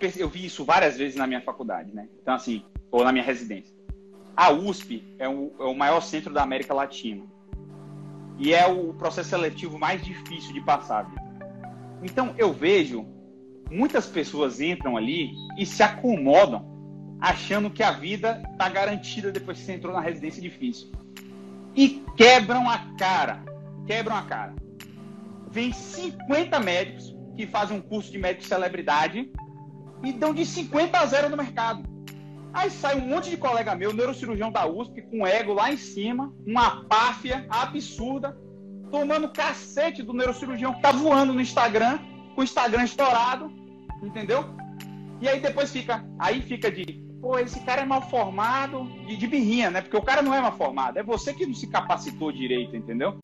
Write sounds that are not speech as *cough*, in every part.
eu, eu vi isso várias vezes na minha faculdade, né? Então, assim, ou na minha residência. A USP é o, é o maior centro da América Latina. E é o processo seletivo mais difícil de passar. Então, eu vejo muitas pessoas entram ali e se acomodam achando que a vida está garantida depois que você entrou na residência difícil. E quebram a cara. Quebram a cara. Vem 50 médicos que fazem um curso de médico celebridade e dão de 50 a 0 no mercado. Aí sai um monte de colega meu, neurocirurgião da USP, com ego lá em cima, uma páfia absurda, tomando cacete do neurocirurgião que tá voando no Instagram, com o Instagram estourado, entendeu? E aí depois fica, aí fica de pô, esse cara é mal formado, de, de birrinha, né? Porque o cara não é mal formado, é você que não se capacitou direito, entendeu?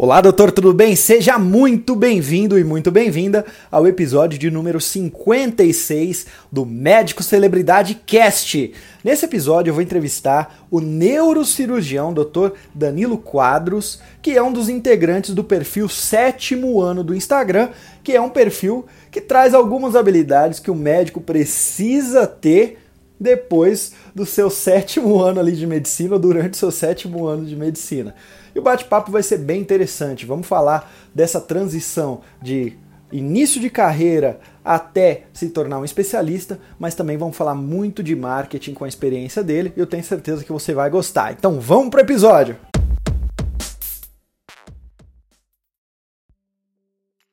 Olá, doutor, tudo bem? Seja muito bem-vindo e muito bem-vinda ao episódio de número 56 do Médico Celebridade Cast. Nesse episódio eu vou entrevistar o neurocirurgião Dr. Danilo Quadros, que é um dos integrantes do perfil sétimo ano do Instagram, que é um perfil que traz algumas habilidades que o médico precisa ter depois do seu sétimo ano ali de medicina durante o seu sétimo ano de medicina. E o bate-papo vai ser bem interessante. Vamos falar dessa transição de início de carreira até se tornar um especialista, mas também vamos falar muito de marketing com a experiência dele e eu tenho certeza que você vai gostar. Então vamos para o episódio!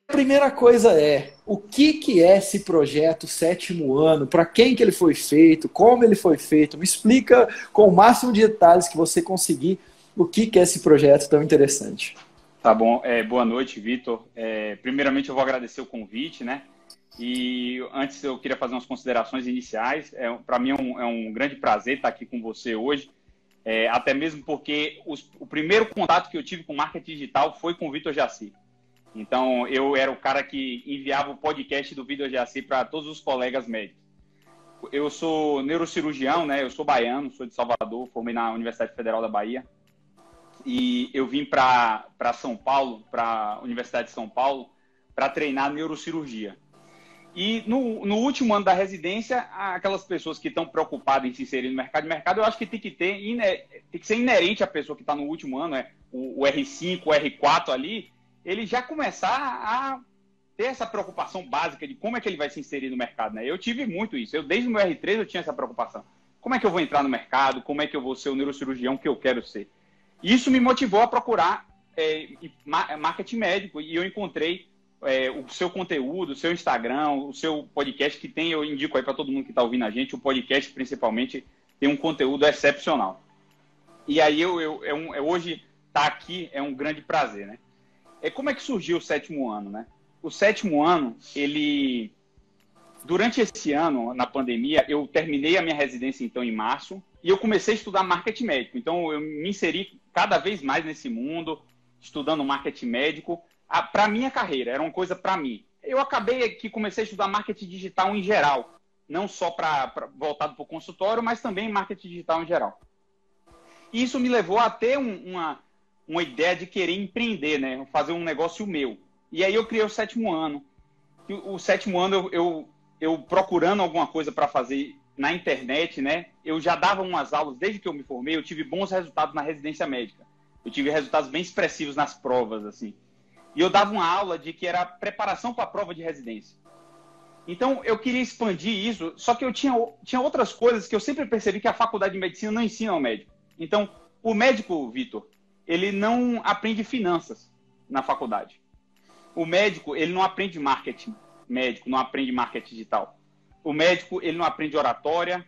A primeira coisa é o que, que é esse projeto sétimo ano, para quem que ele foi feito, como ele foi feito. Me explica com o máximo de detalhes que você conseguir o que, que é esse projeto tão interessante. Tá bom. É, boa noite, Vitor. É, primeiramente, eu vou agradecer o convite, né? E antes eu queria fazer umas considerações iniciais. É, Para mim é um, é um, grande prazer estar aqui com você hoje, é, até mesmo porque os, o primeiro contato que eu tive com marketing digital foi com o Vitor Jaci. Então eu era o cara que enviava o podcast do Vitor Jaci para todos os colegas médicos. Eu sou neurocirurgião, né? Eu sou baiano, sou de Salvador, formei na Universidade Federal da Bahia. E eu vim para São Paulo, para a Universidade de São Paulo, para treinar neurocirurgia. E no, no, último ano da residência, aquelas pessoas que estão preocupadas em se inserir no mercado de mercado, eu acho que tem que ter, tem que ser inerente à pessoa que está no último ano, é o, o, R5, o R4 ali, ele já começar a ter essa preocupação básica de como é que ele vai se inserir no mercado, né? Eu tive muito isso. Eu desde o meu R3 eu tinha essa preocupação. Como é que eu vou entrar no mercado? Como é que eu vou ser o neurocirurgião que eu quero ser? Isso me motivou a procurar é, marketing médico e eu encontrei é, o seu conteúdo, o seu Instagram, o seu podcast que tem, eu indico aí para todo mundo que está ouvindo a gente, o podcast principalmente tem um conteúdo excepcional. E aí eu, eu, é é, hoje estar tá aqui é um grande prazer, né? É como é que surgiu o sétimo ano, né? O sétimo ano, ele durante esse ano, na pandemia, eu terminei a minha residência então em março e eu comecei a estudar marketing médico. Então eu me inseri cada vez mais nesse mundo, estudando marketing médico para minha carreira, era uma coisa para mim. Eu acabei aqui, comecei a estudar marketing digital em geral, não só para voltado para o consultório, mas também marketing digital em geral. E isso me levou a ter um, uma, uma ideia de querer empreender, né? fazer um negócio meu. E aí eu criei o sétimo ano. O, o sétimo ano eu, eu, eu procurando alguma coisa para fazer na internet, né? Eu já dava umas aulas desde que eu me formei, eu tive bons resultados na residência médica. Eu tive resultados bem expressivos nas provas, assim. E eu dava uma aula de que era preparação para a prova de residência. Então, eu queria expandir isso, só que eu tinha, tinha outras coisas que eu sempre percebi que a faculdade de medicina não ensina ao médico. Então, o médico, Vitor, ele não aprende finanças na faculdade. O médico, ele não aprende marketing médico, não aprende marketing digital. O médico, ele não aprende oratória,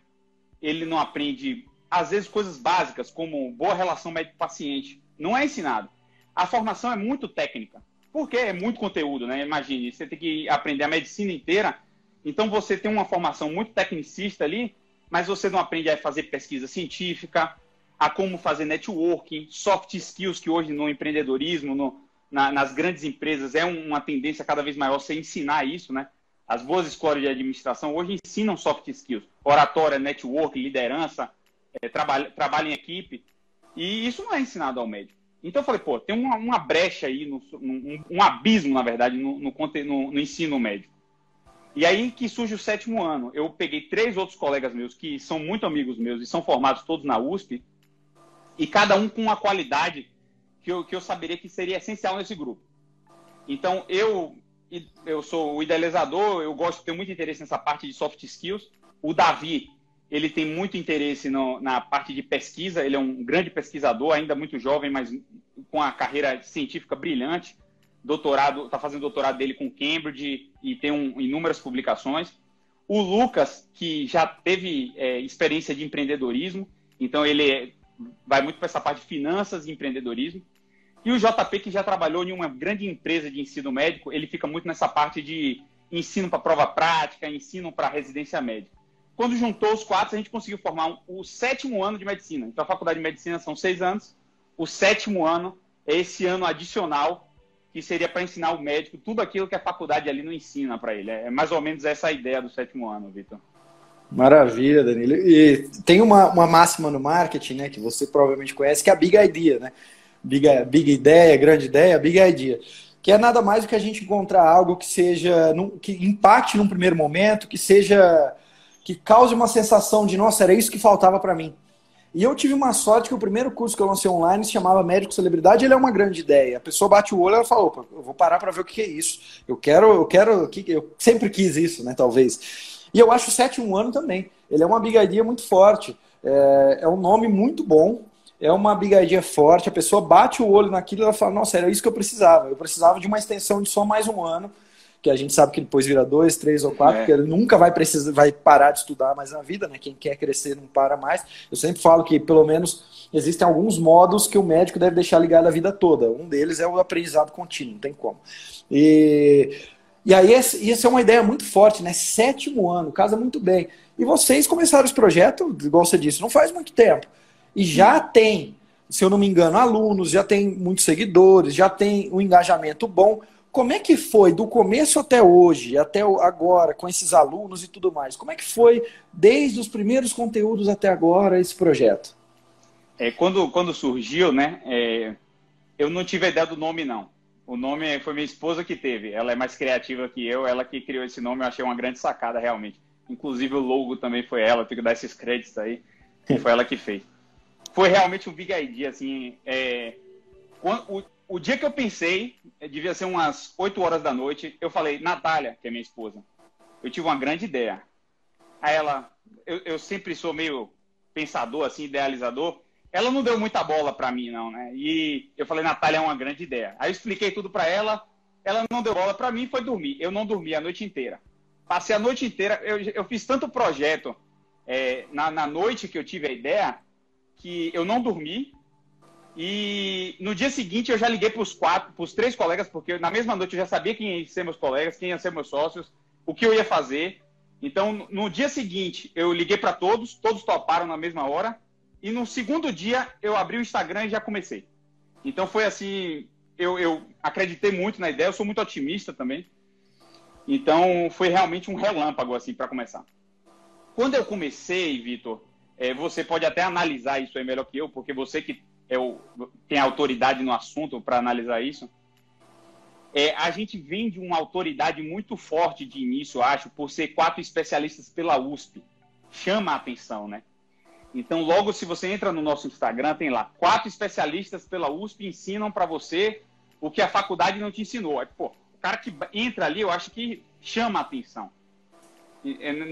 ele não aprende, às vezes, coisas básicas, como boa relação médico-paciente. Não é ensinado. A formação é muito técnica. Porque é muito conteúdo, né? Imagine, você tem que aprender a medicina inteira, então você tem uma formação muito tecnicista ali, mas você não aprende a fazer pesquisa científica, a como fazer networking, soft skills, que hoje no empreendedorismo, no, na, nas grandes empresas, é uma tendência cada vez maior você ensinar isso, né? As boas escolas de administração hoje ensinam soft skills, oratória, network, liderança, é, trabalho, trabalho em equipe, e isso não é ensinado ao médico. Então eu falei, pô, tem uma, uma brecha aí, no, um, um, abismo, na verdade, no, no, no, no ensino médio. E aí que surge o sétimo ano. Eu peguei três outros colegas meus que são muito amigos meus e são formados todos na USP, e cada um com uma qualidade que eu, que eu saberia que seria essencial nesse grupo. Então, eu, eu sou o idealizador, eu gosto, tenho muito interesse nessa parte de soft skills. O Davi, ele tem muito interesse no, na parte de pesquisa, ele é um grande pesquisador, ainda muito jovem, mas com a carreira científica brilhante. Doutorado, está fazendo doutorado dele com Cambridge e tem um, inúmeras publicações. O Lucas, que já teve é, experiência de empreendedorismo, então ele é, vai muito para essa parte de finanças e empreendedorismo. E o JP, que já trabalhou em uma grande empresa de ensino médico, ele fica muito nessa parte de ensino para prova prática, ensino para residência médica. Quando juntou os quatro, a gente conseguiu formar o sétimo ano de medicina. Então, a faculdade de medicina são seis anos. O sétimo ano é esse ano adicional, que seria para ensinar o médico tudo aquilo que a faculdade ali não ensina para ele. É mais ou menos essa a ideia do sétimo ano, Vitor. Maravilha, Danilo. E tem uma, uma máxima no marketing, né, que você provavelmente conhece, que é a Big Idea, né? Big, big Ideia, grande ideia, Big Idea. Que é nada mais do que a gente encontrar algo que seja, que impacte num primeiro momento, que seja que cause uma sensação de, nossa, era isso que faltava para mim. E eu tive uma sorte que o primeiro curso que eu lancei online se chamava Médico Celebridade, ele é uma grande ideia. A pessoa bate o olho e fala, opa, eu vou parar para ver o que é isso. Eu quero, eu quero, eu sempre quis isso, né, talvez. E eu acho o sétimo ano também. Ele é uma bigadia muito forte. É, é um nome muito bom, é uma bigadia forte. A pessoa bate o olho naquilo e ela fala, nossa, era isso que eu precisava. Eu precisava de uma extensão de só mais um ano que a gente sabe que depois vira dois, três ou quatro, é. porque ele nunca vai precisar, vai parar de estudar mais na vida, né? Quem quer crescer não para mais. Eu sempre falo que, pelo menos, existem alguns modos que o médico deve deixar ligado a vida toda. Um deles é o aprendizado contínuo, não tem como. E, e aí, isso é uma ideia muito forte, né? Sétimo ano, casa muito bem. E vocês começaram esse projeto, igual você disse, não faz muito tempo. E já tem, se eu não me engano, alunos, já tem muitos seguidores, já tem um engajamento bom. Como é que foi do começo até hoje, até agora, com esses alunos e tudo mais? Como é que foi desde os primeiros conteúdos até agora esse projeto? É, quando, quando surgiu, né, é, eu não tive a ideia do nome, não. O nome foi minha esposa que teve. Ela é mais criativa que eu, ela que criou esse nome, eu achei uma grande sacada, realmente. Inclusive o logo também foi ela, tenho que dar esses créditos aí, *laughs* foi ela que fez. Foi realmente um big idea, assim, é, o, o dia que eu pensei, eh, devia ser umas 8 horas da noite, eu falei, Natália, que é minha esposa, eu tive uma grande ideia. Aí ela, eu, eu sempre sou meio pensador, assim, idealizador, ela não deu muita bola para mim, não, né? E eu falei, Natália, é uma grande ideia. Aí eu expliquei tudo para ela, ela não deu bola para mim foi dormir. Eu não dormi a noite inteira. Passei a noite inteira, eu, eu fiz tanto projeto é, na, na noite que eu tive a ideia, que eu não dormi, e no dia seguinte eu já liguei para os quatro, para os três colegas, porque na mesma noite eu já sabia quem ia ser meus colegas, quem ia ser meus sócios, o que eu ia fazer. Então, no dia seguinte, eu liguei para todos, todos toparam na mesma hora. E no segundo dia, eu abri o Instagram e já comecei. Então, foi assim: eu, eu acreditei muito na ideia, eu sou muito otimista também. Então, foi realmente um relâmpago, assim, para começar. Quando eu comecei, Vitor, é, você pode até analisar isso aí melhor que eu, porque você que é o, tem autoridade no assunto para analisar isso. É, a gente vem de uma autoridade muito forte de início, acho, por ser quatro especialistas pela USP. Chama a atenção, né? Então, logo se você entra no nosso Instagram, tem lá quatro especialistas pela USP ensinam para você o que a faculdade não te ensinou. Pô, o cara que entra ali, eu acho que chama a atenção.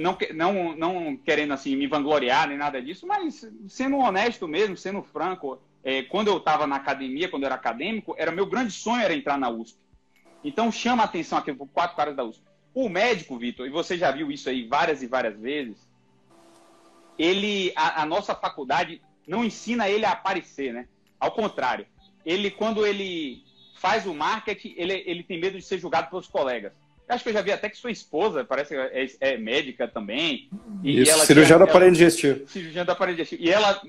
Não, não, não querendo assim me vangloriar nem nada disso, mas sendo honesto mesmo, sendo franco, é, quando eu estava na academia, quando eu era acadêmico, era meu grande sonho era entrar na USP. Então chama a atenção aqui por quatro caras da USP. O médico, Vitor, e você já viu isso aí várias e várias vezes, ele, a, a, nossa faculdade não ensina ele a aparecer, né? Ao contrário, ele quando ele faz o marketing, ele, ele tem medo de ser julgado pelos colegas. Acho que eu já vi até que sua esposa parece que é, é médica também. E Isso, ela cirurgião da aparelho digestivo. Cirurgião da aparelho digestivo. E ela,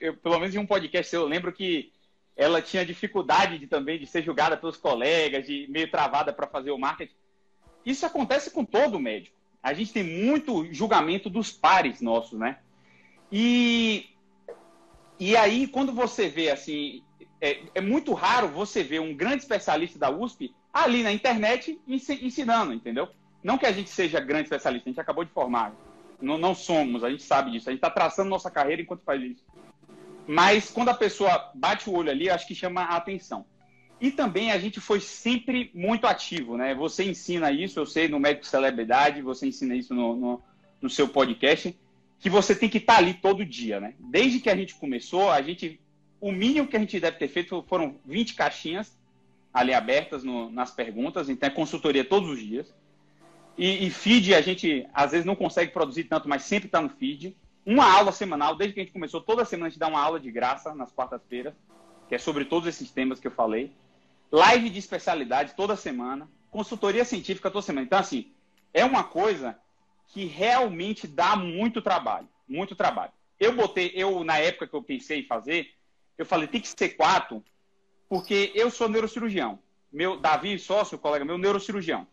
eu, pelo menos em um podcast eu lembro que ela tinha dificuldade de, também de ser julgada pelos colegas, de meio travada para fazer o marketing. Isso acontece com todo médico. A gente tem muito julgamento dos pares nossos, né? E, e aí, quando você vê assim, é, é, muito raro você ver um grande especialista da USP ali na internet ensinando, entendeu? Não que a gente seja grande especialista, a gente acabou de formar. Não, não somos, a gente sabe disso. A gente está traçando nossa carreira enquanto faz isso. Mas quando a pessoa bate o olho ali, acho que chama a atenção. E também a gente foi sempre muito ativo, né? Você ensina isso, eu sei, no Médico Celebridade, você ensina isso no, no, no seu podcast, que você tem que estar tá ali todo dia, né? Desde que a gente começou, a gente. O mínimo que a gente deve ter feito foram 20 caixinhas ali abertas no, nas perguntas, então é consultoria todos os dias. E, e, feed a gente às vezes não consegue produzir tanto, mas sempre está no feed. Uma aula semanal, desde que a gente começou, toda semana a gente dá uma aula de graça nas quartas-feiras, que é sobre todos esses temas que eu falei. Live de especialidade toda semana, consultoria científica toda semana. Então, assim, é uma coisa que realmente dá muito trabalho, muito trabalho. Eu botei, eu na época que eu pensei em fazer, eu falei tem que ser quatro, porque eu sou neurocirurgião. Meu Davi, sócio, colega meu, neurocirurgião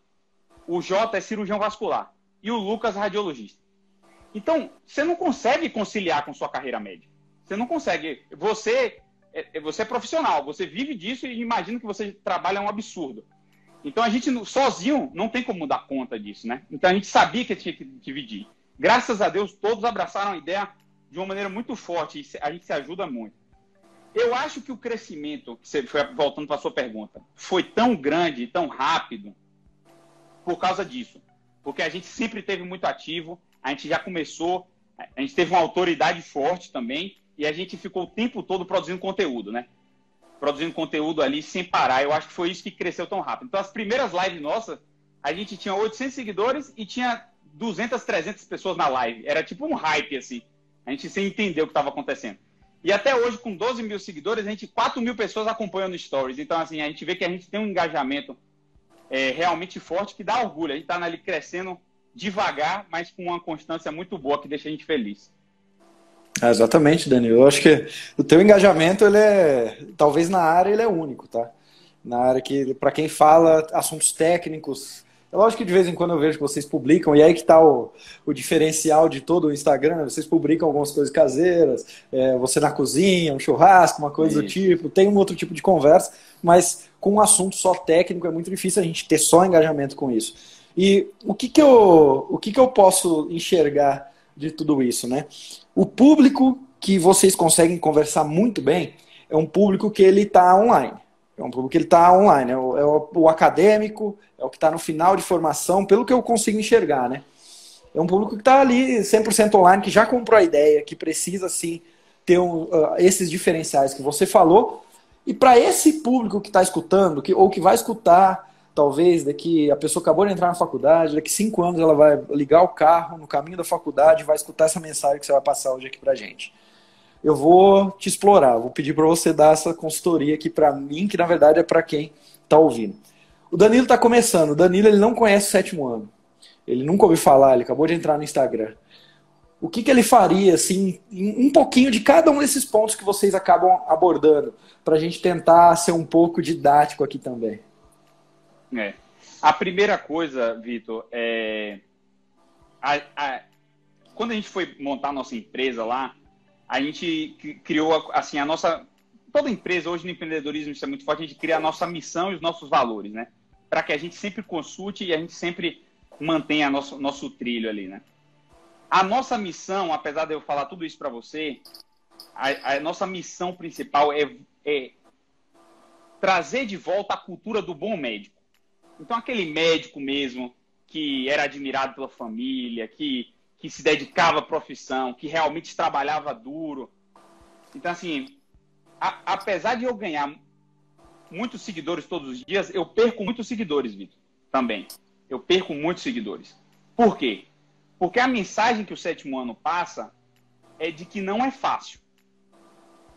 o Jota é cirurgião vascular e o Lucas radiologista. Então, você não consegue conciliar com sua carreira médica. Você não consegue. Você é, é, você é profissional, você vive disso e imagina que você trabalha um absurdo. Então a gente sozinho não tem como dar conta disso, né? Então a gente sabia que tinha que dividir. Graças a Deus todos abraçaram a ideia de uma maneira muito forte e a gente se ajuda muito. Eu acho que o crescimento, voltando para a sua pergunta, foi tão grande, tão rápido, por causa disso. Porque a gente sempre teve muito ativo, a gente já começou, a gente teve uma autoridade forte também, e a gente ficou o tempo todo produzindo conteúdo, né? Produzindo conteúdo ali sem parar. Eu acho que foi isso que cresceu tão rápido. Então, as primeiras lives nossas, a gente tinha 800 seguidores e tinha 200, 300 pessoas na live. Era tipo um hype, assim. A gente sem entender o que estava acontecendo. E até hoje, com 12 mil seguidores, a gente 4 mil pessoas acompanhando stories. Então, assim, a gente vê que a gente tem um engajamento é, realmente forte que dá orgulho. A gente está ali crescendo devagar, mas com uma constância muito boa que deixa a gente feliz. É, exatamente, Danilo. Eu acho que o teu engajamento, ele é, talvez na área, ele é único, tá? Na área que, para quem fala assuntos técnicos, é lógico que de vez em quando eu vejo que vocês publicam, e aí que está o, o diferencial de todo o Instagram, né? vocês publicam algumas coisas caseiras, é, você na cozinha, um churrasco, uma coisa Isso. do tipo, tem um outro tipo de conversa, mas com um assunto só técnico é muito difícil a gente ter só engajamento com isso. E o que, que, eu, o que, que eu posso enxergar de tudo isso, né? O público que vocês conseguem conversar muito bem é um público que ele está online. É um público que ele está online. É o, é o, acadêmico, é o que está no final de formação, pelo que eu consigo enxergar, né? É um público que está ali 100% online, que já comprou a ideia, que precisa, sim, ter um, uh, esses diferenciais que você falou, e para esse público que está escutando, que, ou que vai escutar, talvez, daqui a pessoa acabou de entrar na faculdade, daqui cinco anos ela vai ligar o carro no caminho da faculdade e vai escutar essa mensagem que você vai passar hoje aqui para gente. Eu vou te explorar, vou pedir para você dar essa consultoria aqui para mim, que na verdade é para quem está ouvindo. O Danilo está começando. O Danilo ele não conhece o sétimo ano. Ele nunca ouviu falar, ele acabou de entrar no Instagram o que, que ele faria, assim, um pouquinho de cada um desses pontos que vocês acabam abordando, para a gente tentar ser um pouco didático aqui também. É. A primeira coisa, Vitor, é. A, a... Quando a gente foi montar a nossa empresa lá, a gente criou, assim, a nossa. Toda empresa, hoje no empreendedorismo, isso é muito forte, a gente cria a nossa missão e os nossos valores, né? Para que a gente sempre consulte e a gente sempre mantenha nosso, nosso trilho ali, né? A nossa missão, apesar de eu falar tudo isso para você, a, a, nossa missão principal é, é trazer de volta a cultura do bom médico. Então, aquele médico mesmo que era admirado pela família, que, que se dedicava à profissão, que realmente trabalhava duro. Então, assim, a, apesar de eu ganhar muitos seguidores todos os dias, eu perco muitos seguidores, Vitor, também. Eu perco muitos seguidores. Por quê? Porque a mensagem que o sétimo ano passa é de que não é fácil.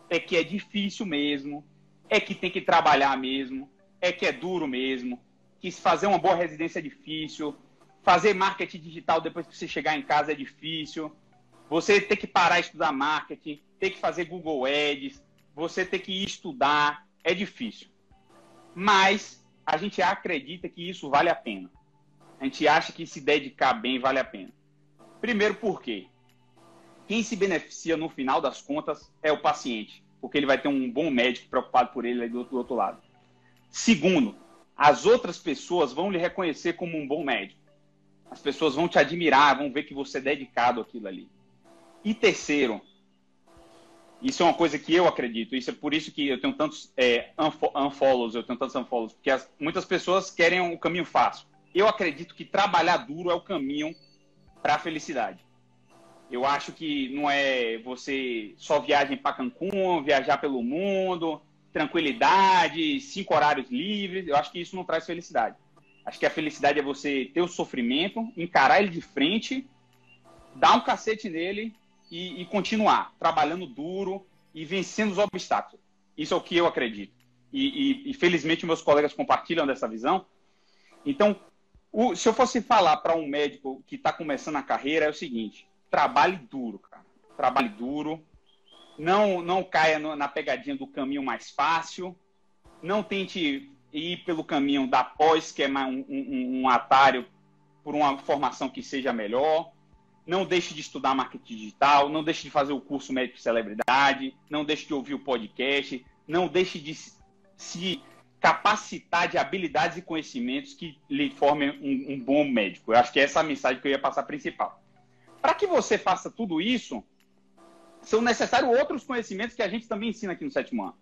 É que é difícil mesmo, é que tem que trabalhar mesmo, é que é duro mesmo, que fazer uma boa residência é difícil, fazer marketing digital depois que você chegar em casa é difícil, você ter que parar de estudar marketing, ter que fazer Google Ads, você ter que estudar, é difícil. Mas a gente acredita que isso vale a pena. A gente acha que se dedicar bem vale a pena. Primeiro, por quê? Quem se beneficia no final das contas é o paciente. porque ele vai ter um bom médico preocupado por ele do outro lado. Segundo, as outras pessoas vão lhe reconhecer como um bom médico. As pessoas vão te admirar, vão ver que você é dedicado àquilo ali. E terceiro, isso é uma coisa que eu acredito. Isso é por isso que eu tenho tantos é, unfollows, eu tenho tantos unfollows, porque as, muitas pessoas querem o um caminho fácil. Eu acredito que trabalhar duro é o caminho para a felicidade. Eu acho que não é você só viagem para Cancún, viajar pelo mundo, tranquilidade, cinco horários livres. Eu acho que isso não traz felicidade. Acho que a felicidade é você ter o sofrimento, encarar ele de frente, dar um cacete nele e, e continuar trabalhando duro e vencendo os obstáculos. Isso é o que eu acredito. E, e, e felizmente meus colegas compartilham dessa visão. Então, o, se eu fosse falar para um médico que está começando a carreira, é o seguinte: trabalhe duro, cara. Trabalhe duro. Não, não caia no, na pegadinha do caminho mais fácil. Não tente ir pelo caminho da pós, que é um, um, um atalho por uma formação que seja melhor. Não deixe de estudar marketing digital, não deixe de fazer o curso médico celebridade, não deixe de ouvir o podcast, não deixe de se capacitar de habilidades e conhecimentos que lhe formem um, um bom médico. Eu acho que essa é a mensagem que eu ia passar principal. Para que você faça tudo isso, são necessários outros conhecimentos que a gente também ensina aqui no sétimo ano.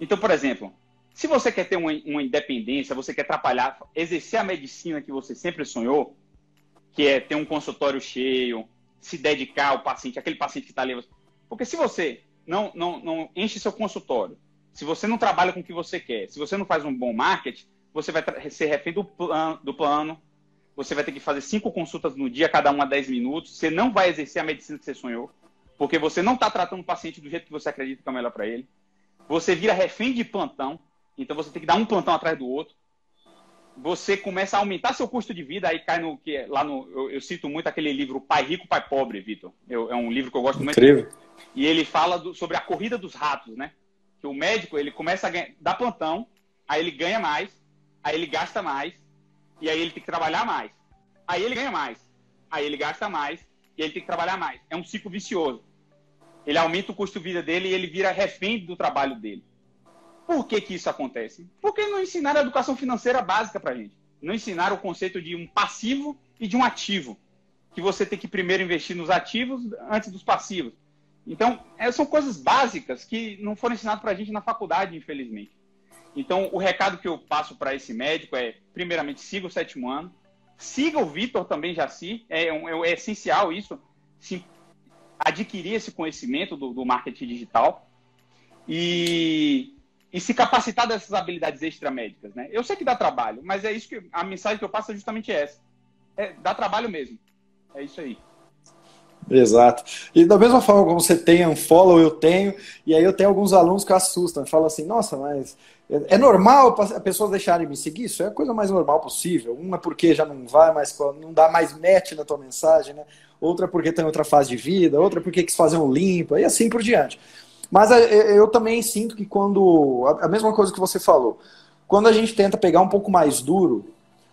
Então, por exemplo, se você quer ter uma, uma independência, você quer trabalhar, exercer a medicina que você sempre sonhou, que é ter um consultório cheio, se dedicar ao paciente, aquele paciente que está ali. Porque se você não, não, não enche seu consultório, se você não trabalha com o que você quer, se você não faz um bom marketing, você vai ser refém do plano, do plano você vai ter que fazer cinco consultas no dia, cada uma 10 minutos. Você não vai exercer a medicina que você sonhou, porque você não está tratando o paciente do jeito que você acredita que é melhor para ele. Você vira refém de plantão, então você tem que dar um plantão atrás do outro. Você começa a aumentar seu custo de vida, aí cai no que é, lá no. Eu, eu cito muito aquele livro Pai Rico, Pai Pobre, Vitor. é um livro que eu gosto Incrível. muito. E ele fala do, sobre a corrida dos ratos, né? Que o médico ele começa a ganhar, dar plantão, aí ele ganha mais, aí ele gasta mais, e aí ele tem que trabalhar mais. Aí ele ganha mais. Aí ele gasta mais e ele tem que trabalhar mais. É um ciclo vicioso. Ele aumenta o custo de vida dele e ele vira refém do trabalho dele. Por que, que isso acontece? Porque não ensinaram a educação financeira básica para gente. Não ensinaram o conceito de um passivo e de um ativo. Que você tem que primeiro investir nos ativos antes dos passivos. Então, é, são coisas básicas que não foram ensinadas para a gente na faculdade, infelizmente. Então, o recado que eu passo para esse médico é, primeiramente, siga o sétimo ano, siga o Vitor também, Jaci, é, é, é essencial isso, se, adquirir esse conhecimento do, do marketing digital e, e, se capacitar dessas habilidades extramédicas, né? Eu sei que dá trabalho, mas é isso que a mensagem que eu passo é justamente essa. É, dá trabalho mesmo. É isso aí. Exato. E da mesma forma como você tem um follow, eu tenho, e aí eu tenho alguns alunos que assustam, falam assim, nossa, mas é, é normal as pessoas deixarem me seguir? Isso é a coisa mais normal possível. Uma porque já não vai mais, não dá mais match na tua mensagem, né? Outra porque tem outra fase de vida, outra porque quis fazer um limpo, e assim por diante. Mas é, eu também sinto que quando. A mesma coisa que você falou. Quando a gente tenta pegar um pouco mais duro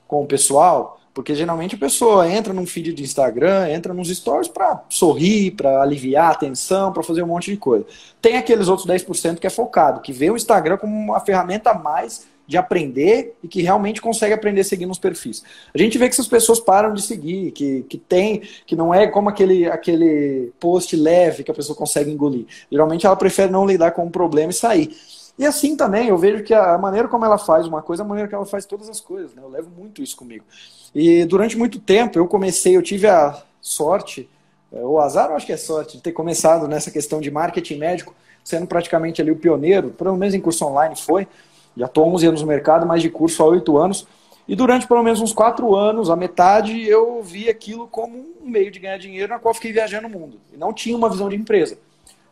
com o pessoal, porque geralmente a pessoa entra num feed de Instagram, entra nos stories para sorrir, para aliviar a tensão, para fazer um monte de coisa. Tem aqueles outros 10% que é focado, que vê o Instagram como uma ferramenta a mais de aprender e que realmente consegue aprender seguindo os perfis. A gente vê que essas pessoas param de seguir, que, que tem, que não é como aquele, aquele post leve que a pessoa consegue engolir. Geralmente ela prefere não lidar com o problema e sair. E assim também, eu vejo que a maneira como ela faz uma coisa a maneira que ela faz todas as coisas. Né? Eu levo muito isso comigo. E durante muito tempo eu comecei, eu tive a sorte, é, o azar eu acho que é sorte, de ter começado nessa questão de marketing médico, sendo praticamente ali o pioneiro, pelo menos em curso online foi. Já estou 11 anos no mercado, mais de curso há 8 anos. E durante pelo menos uns 4 anos, a metade, eu vi aquilo como um meio de ganhar dinheiro na qual fiquei viajando o mundo. E não tinha uma visão de empresa.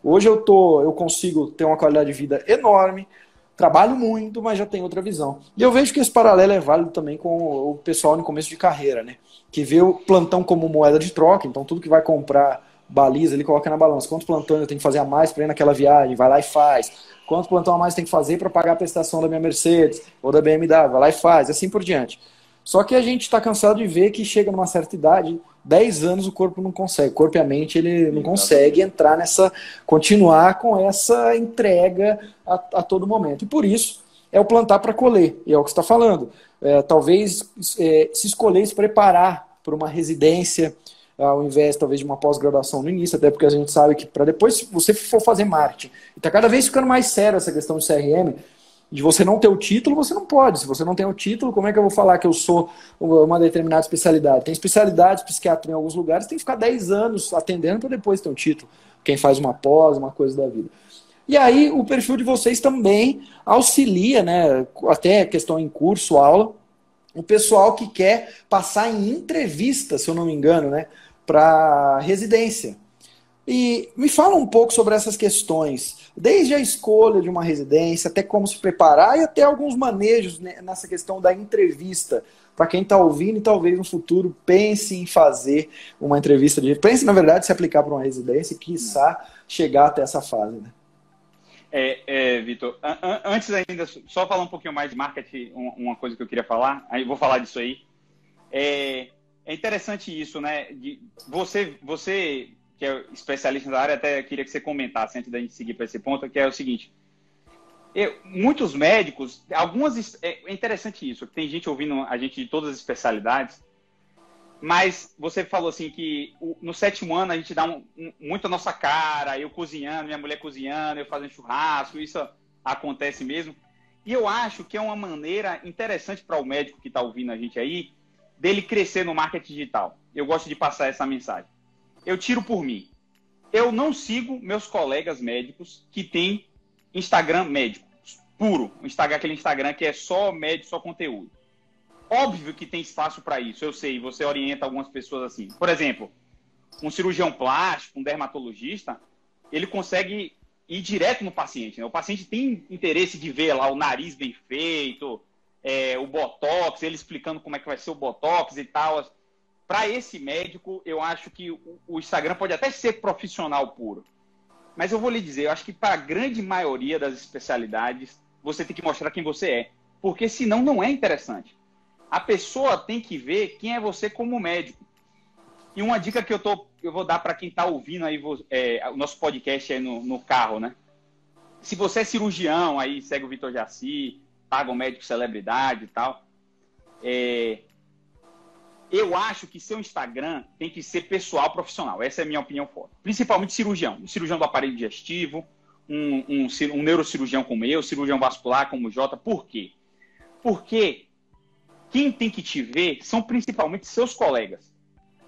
Hoje eu, tô, eu consigo ter uma qualidade de vida enorme, trabalho muito, mas já tenho outra visão. E eu vejo que esse paralelo é válido também com o pessoal no começo de carreira, né? Que vê o plantão como moeda de troca, então tudo que vai comprar baliza, ele coloca na balança. Quantos plantões eu tenho que fazer a mais para ir naquela viagem? Vai lá e faz. Quanto plantão a mais tem que fazer para pagar a prestação da minha Mercedes ou da BMW? Vai lá e faz, assim por diante. Só que a gente está cansado de ver que chega numa certa idade, 10 anos o corpo não consegue, o corpo e a mente ele não consegue entrar nessa, continuar com essa entrega a, a todo momento. E por isso é o plantar para colher, e é o que está falando. É, talvez é, se escolher se preparar para uma residência, ao invés talvez de uma pós-graduação no início, até porque a gente sabe que para depois, se você for fazer marketing, está cada vez ficando mais sério essa questão de CRM, de você não ter o título, você não pode. Se você não tem o título, como é que eu vou falar que eu sou uma determinada especialidade? Tem especialidades, psiquiatra em alguns lugares, tem que ficar 10 anos atendendo para depois ter um título. Quem faz uma pós, uma coisa da vida. E aí o perfil de vocês também auxilia, né? Até questão em curso, aula, o pessoal que quer passar em entrevista, se eu não me engano, né? Para residência. E me fala um pouco sobre essas questões, desde a escolha de uma residência, até como se preparar e até alguns manejos nessa questão da entrevista. Para quem está ouvindo e talvez no futuro pense em fazer uma entrevista de. Pense, na verdade, se aplicar para uma residência e, quiçá, chegar até essa fase. Né? É, é Vitor, antes ainda, só falar um pouquinho mais de marketing, uma coisa que eu queria falar, aí vou falar disso aí. É, é interessante isso, né? De você, você que é especialista da área, até queria que você comentasse antes da gente seguir para esse ponto, que é o seguinte. Eu, muitos médicos, algumas. É interessante isso, tem gente ouvindo a gente de todas as especialidades, mas você falou assim que no sétimo ano a gente dá um, um, muito a nossa cara, eu cozinhando, minha mulher cozinhando, eu fazendo churrasco, isso acontece mesmo. E eu acho que é uma maneira interessante para o médico que está ouvindo a gente aí, dele crescer no marketing digital. Eu gosto de passar essa mensagem eu tiro por mim. Eu não sigo meus colegas médicos que têm Instagram médico, puro. Instagram, aquele Instagram que é só médico, só conteúdo. Óbvio que tem espaço para isso, eu sei, você orienta algumas pessoas assim. Por exemplo, um cirurgião plástico, um dermatologista, ele consegue ir direto no paciente. Né? O paciente tem interesse de ver lá o nariz bem feito, é, o botox, ele explicando como é que vai ser o botox e tal para esse médico, eu acho que o Instagram pode até ser profissional puro. Mas eu vou lhe dizer, eu acho que para a grande maioria das especialidades, você tem que mostrar quem você é. Porque senão não é interessante. A pessoa tem que ver quem é você como médico. E uma dica que eu, tô, eu vou dar para quem está ouvindo aí é, o nosso podcast aí no, no, carro, né? Se você é cirurgião, aí segue o Vitor Jaci, paga um médico celebridade e tal. É, eu acho que seu Instagram tem que ser pessoal, profissional. Essa é a minha opinião forte. Principalmente cirurgião. Um cirurgião do aparelho digestivo, um, um, um neurocirurgião como eu, cirurgião vascular como o Jota. Por quê? Porque quem tem que te ver são principalmente seus colegas.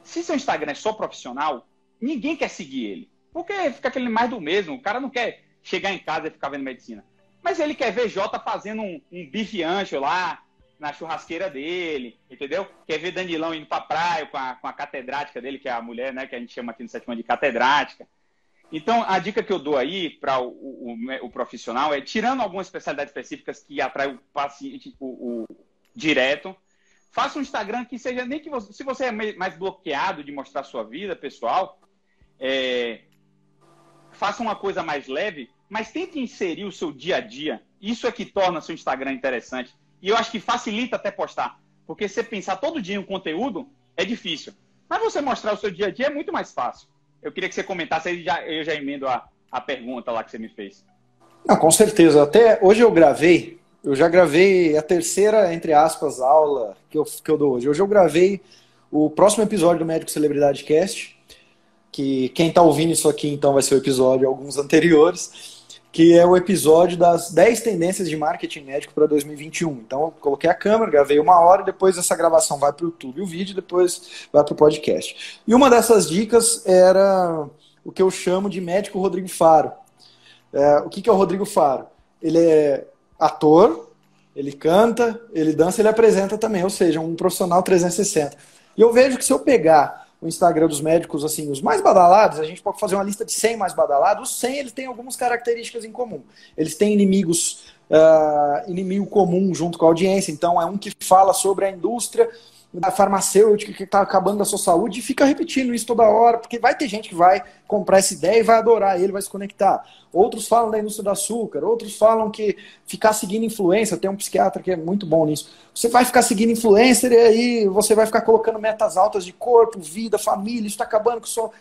Se seu Instagram é só profissional, ninguém quer seguir ele. Porque fica aquele mais do mesmo. O cara não quer chegar em casa e ficar vendo medicina. Mas ele quer ver Jota fazendo um, um bife ancho lá, na churrasqueira dele, entendeu? Quer ver Danilão indo pra praia com a, com a catedrática dele, que é a mulher, né, que a gente chama aqui no sétimo de catedrática. Então, a dica que eu dou aí para o, o, o, profissional é, tirando algumas especialidades específicas que atraem o paciente o, o, direto, faça um Instagram que seja, nem que você, se você é mais bloqueado de mostrar sua vida pessoal, é, faça uma coisa mais leve, mas tente inserir o seu dia a dia. Isso é que torna seu Instagram interessante. E eu acho que facilita até postar. Porque você pensar todo dia em um conteúdo é difícil. Mas você mostrar o seu dia a dia é muito mais fácil. Eu queria que você comentasse aí, já, eu já emendo a, a pergunta lá que você me fez. Não, com certeza. Até hoje eu gravei, eu já gravei a terceira, entre aspas, aula que eu, que eu dou hoje. Hoje eu gravei o próximo episódio do Médico Celebridade Cast, que quem está ouvindo isso aqui então vai ser o episódio alguns anteriores que é o episódio das 10 tendências de marketing médico para 2021. Então, eu coloquei a câmera, gravei uma hora, depois essa gravação vai para o YouTube, o vídeo depois vai para o podcast. E uma dessas dicas era o que eu chamo de médico Rodrigo Faro. É, o que, que é o Rodrigo Faro? Ele é ator, ele canta, ele dança, ele apresenta também, ou seja, um profissional 360. E eu vejo que se eu pegar o Instagram dos médicos, assim, os mais badalados, a gente pode fazer uma lista de 100 mais badalados. Os 100 eles têm algumas características em comum. Eles têm inimigos, uh, inimigo comum junto com a audiência. Então, é um que fala sobre a indústria da farmacêutica que está acabando da sua saúde e fica repetindo isso toda hora, porque vai ter gente que vai comprar essa ideia e vai adorar ele, vai se conectar. Outros falam da indústria do açúcar, outros falam que ficar seguindo influência, tem um psiquiatra que é muito bom nisso. Você vai ficar seguindo influencer e aí você vai ficar colocando metas altas de corpo, vida, família, isso está acabando com o seu.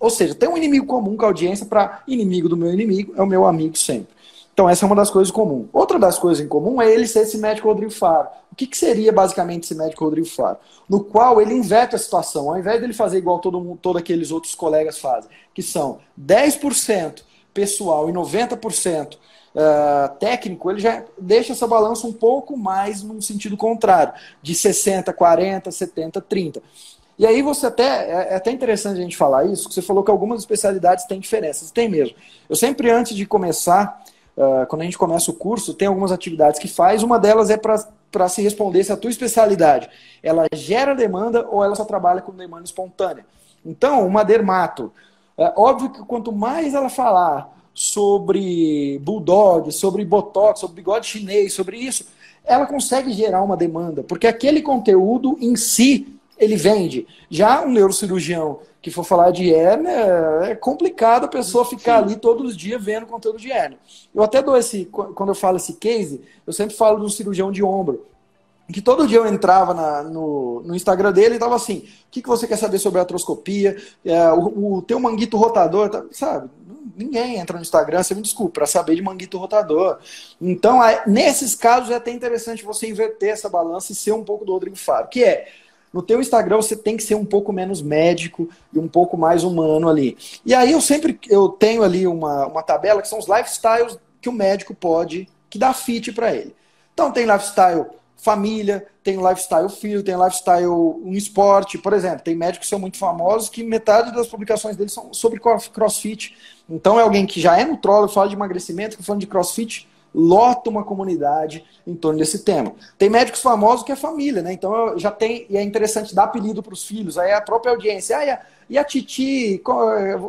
Ou seja, tem um inimigo comum com a audiência para inimigo do meu inimigo, é o meu amigo sempre. Então, essa é uma das coisas comuns. Outra das coisas em comum é ele ser esse médico Rodrigo Faro. O que, que seria basicamente esse médico Rodrigo Faro? No qual ele inverte a situação, ao invés dele fazer igual todo mundo, todos aqueles outros colegas fazem, que são 10% pessoal e 90% uh, técnico, ele já deixa essa balança um pouco mais num sentido contrário, de 60, 40, 70, 30. E aí você até, é, é até interessante a gente falar isso, que você falou que algumas especialidades têm diferenças, tem mesmo. Eu sempre, antes de começar, uh, quando a gente começa o curso, tem algumas atividades que faz, uma delas é para se responder se a tua especialidade ela gera demanda ou ela só trabalha com demanda espontânea. Então, uma dermato, é óbvio que quanto mais ela falar sobre bulldog, sobre botox, sobre bigode chinês, sobre isso, ela consegue gerar uma demanda, porque aquele conteúdo em si ele vende. Já um neurocirurgião que for falar de hérnia, é complicado a pessoa ficar ali todos os dias vendo conteúdo de hérnia. Eu até dou esse, quando eu falo esse case, eu sempre falo do cirurgião de ombro. Que todo dia eu entrava na, no, no Instagram dele e tava assim: o que, que você quer saber sobre a atroscopia? É, o, o teu manguito rotador, tá, sabe? Ninguém entra no Instagram, você me desculpa, para saber de manguito rotador. Então, nesses casos, é até interessante você inverter essa balança e ser um pouco do Rodrigo Faro, que é no teu Instagram você tem que ser um pouco menos médico e um pouco mais humano ali. E aí eu sempre eu tenho ali uma, uma tabela que são os lifestyles que o médico pode, que dá fit para ele. Então tem lifestyle família, tem lifestyle filho, tem lifestyle um esporte, por exemplo, tem médicos que são muito famosos que metade das publicações deles são sobre crossfit. Então é alguém que já é nutrólogo, fala de emagrecimento, que falando de crossfit, lota uma comunidade em torno desse tema. Tem médicos famosos que é família, né? Então já tem, e é interessante dar apelido para os filhos, aí a própria audiência, ah, e a, e a Titi,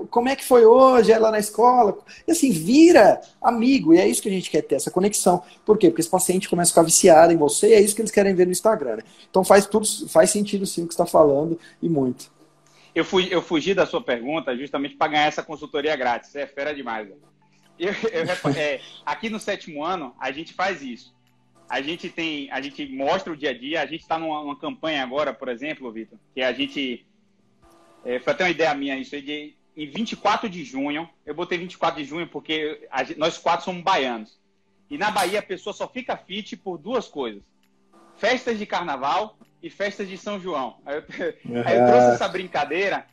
como é que foi hoje ela na escola? E assim, vira amigo, e é isso que a gente quer ter, essa conexão. Por quê? Porque esse paciente começa a ficar viciado em você, e é isso que eles querem ver no Instagram. Né? Então faz tudo, faz sentido sim o que está falando, e muito. Eu, fui, eu fugi da sua pergunta justamente para ganhar essa consultoria grátis. É fera demais. Né? Eu, eu, *laughs* é, aqui no sétimo ano, a gente faz isso. A gente tem, a gente mostra o dia a dia. A gente está numa, numa, campanha agora, por exemplo, Vitor, que a gente. É, foi até uma ideia minha isso aí, de, em 24 de junho, eu botei 24 de junho porque a, nós quatro somos baianos. E na Bahia a pessoa só fica fit por duas coisas: festas de carnaval e festas de São João. Aí eu, *laughs* aí eu trouxe essa brincadeira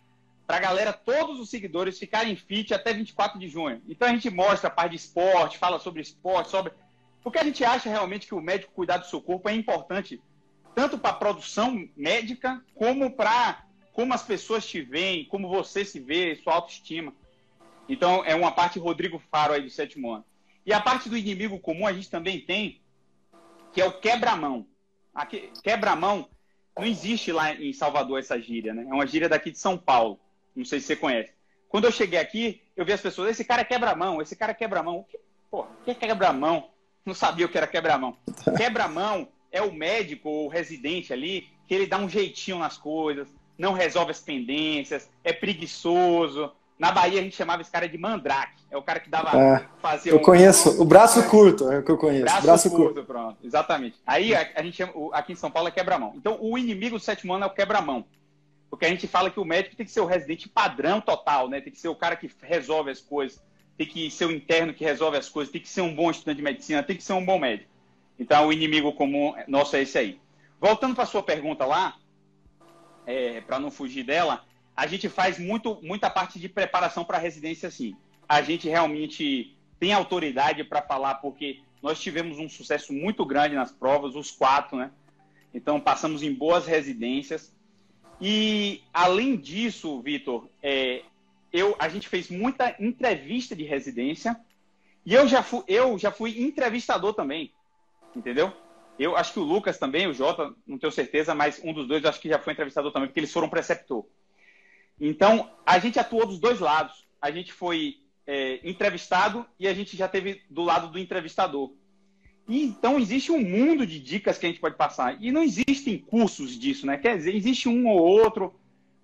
para a galera, todos os seguidores ficarem fit até 24 de junho. Então a gente mostra a parte de esporte, fala sobre esporte, sobre. Porque a gente acha realmente que o médico cuidar do seu corpo é importante, tanto para a produção médica, como para como as pessoas te veem, como você se vê, sua autoestima. Então é uma parte Rodrigo Faro aí do sétimo ano. E a parte do inimigo comum a gente também tem, que é o quebra-mão. Quebra-mão não existe lá em Salvador essa gíria, né? É uma gíria daqui de São Paulo. Não sei se você conhece. Quando eu cheguei aqui, eu vi as pessoas, esse cara quebra-mão, esse cara quebra-mão. Porra, o que é quebra-mão? Não sabia o que era quebra-mão. *laughs* Quebra-mão é o médico ou o residente ali que ele dá um jeitinho nas coisas, não resolve as pendências, é preguiçoso. Na Bahia a gente chamava esse cara de mandrake. É o cara que dava. É, eu um... conheço. O braço curto é o que eu conheço. Braço, braço curto, curto, pronto. Exatamente. Aí a, a gente chama, aqui em São Paulo é quebra-mão. Então o inimigo do sétimo ano é o quebra-mão. Porque a gente fala que o médico tem que ser o residente padrão total, né? Tem que ser o cara que resolve as coisas, tem que ser o interno que resolve as coisas, tem que ser um bom estudante de medicina, tem que ser um bom médico. Então, o inimigo comum nosso é esse aí. Voltando para a sua pergunta lá, é, para não fugir dela, a gente faz muito, muita parte de preparação para a residência, sim. A gente realmente tem autoridade para falar, porque nós tivemos um sucesso muito grande nas provas, os quatro, né? Então, passamos em boas residências. E, além disso, Vitor, é, eu, a gente fez muita entrevista de residência e eu já, fui, eu já fui entrevistador também, entendeu? Eu acho que o Lucas também, o Jota, não tenho certeza, mas um dos dois acho que já foi entrevistador também, porque eles foram preceptor. Então, a gente atuou dos dois lados. A gente foi é, entrevistado e a gente já teve do lado do entrevistador. Então, existe um mundo de dicas que a gente pode passar. E não existem cursos disso, né? Quer dizer, existe um ou outro,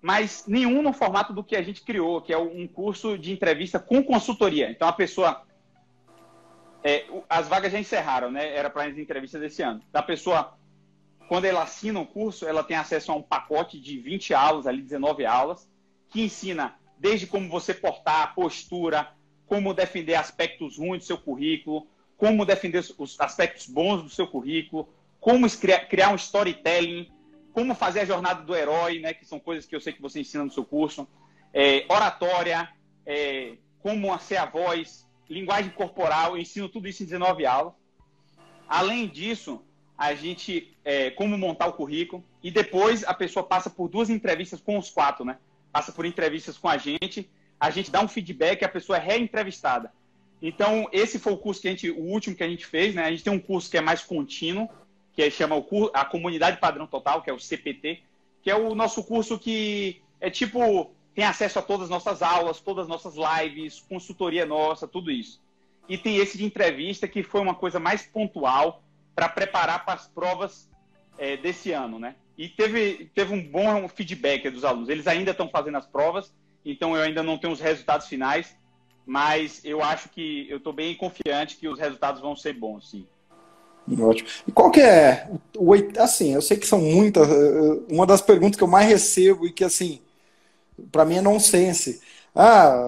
mas nenhum no formato do que a gente criou, que é um curso de entrevista com consultoria. Então, a pessoa. É, as vagas já encerraram, né? Era para as entrevistas desse ano. Então, a pessoa, quando ela assina o um curso, ela tem acesso a um pacote de 20 aulas, ali 19 aulas, que ensina desde como você portar, postura, como defender aspectos ruins do seu currículo, como defender os aspectos bons do seu currículo, como criar um storytelling, como fazer a jornada do herói, né, que são coisas que eu sei que você ensina no seu curso, é, oratória, é, como ser a voz, linguagem corporal, eu ensino tudo isso em 19 aulas. Além disso, a gente, é, como montar o currículo, e depois a pessoa passa por duas entrevistas com os quatro, né? Passa por entrevistas com a gente, a gente dá um feedback, a pessoa é reentrevistada. Então, esse foi o curso que a gente, o último que a gente fez, né? A gente tem um curso que é mais contínuo, que chama o curso, a Comunidade Padrão Total, que é o CPT, que é o nosso curso que é tipo, tem acesso a todas as nossas aulas, todas as nossas lives, consultoria nossa, tudo isso. E tem esse de entrevista, que foi uma coisa mais pontual para preparar para as provas é, desse ano, né? E teve, teve um bom feedback dos alunos. Eles ainda estão fazendo as provas, então eu ainda não tenho os resultados finais, mas eu acho que eu estou bem confiante que os resultados vão ser bons, sim. Ótimo. E qual que é o assim, eu sei que são muitas, uma das perguntas que eu mais recebo e que assim, para mim é nonsense. Ah,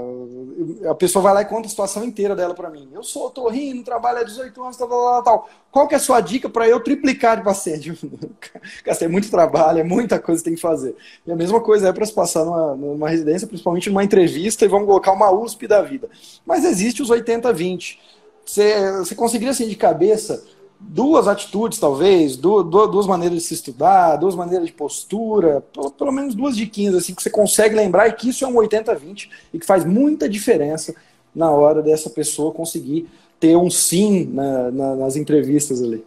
a pessoa vai lá e conta a situação inteira dela para mim. Eu sou torrino, trabalho há 18 anos, tal, tal, tal. Qual que é a sua dica para eu triplicar de paciente? *laughs* Gastei muito trabalho, é muita coisa que tem que fazer. E a mesma coisa é para se passar numa, numa residência, principalmente numa entrevista, e vamos colocar uma USP da vida. Mas existe os 80-20. Você, você conseguiria, assim, de cabeça, duas atitudes, talvez, duas maneiras de se estudar, duas maneiras de postura, pelo, pelo menos duas diquinhas assim, que você consegue lembrar e que isso é um 80-20 e que faz muita diferença na hora dessa pessoa conseguir ter um sim na, na, nas entrevistas ali.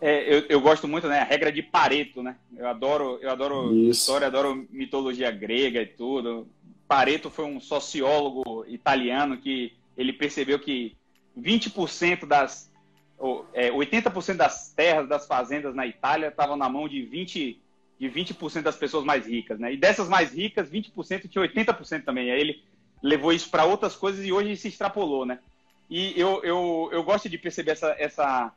É, eu, eu, gosto muito, né? A regra de Pareto, né? Eu adoro, eu adoro Isso. história, adoro mitologia grega e tudo. Pareto foi um sociólogo italiano que ele percebeu que 20% das é, 80% das terras, das fazendas na Itália estavam na mão de 20%, de 20 das pessoas mais ricas, né? E dessas mais ricas, 20% tinha 80% também. Aí ele levou isso para outras coisas e hoje se extrapolou, né? E eu, eu, eu gosto de perceber essa, essa,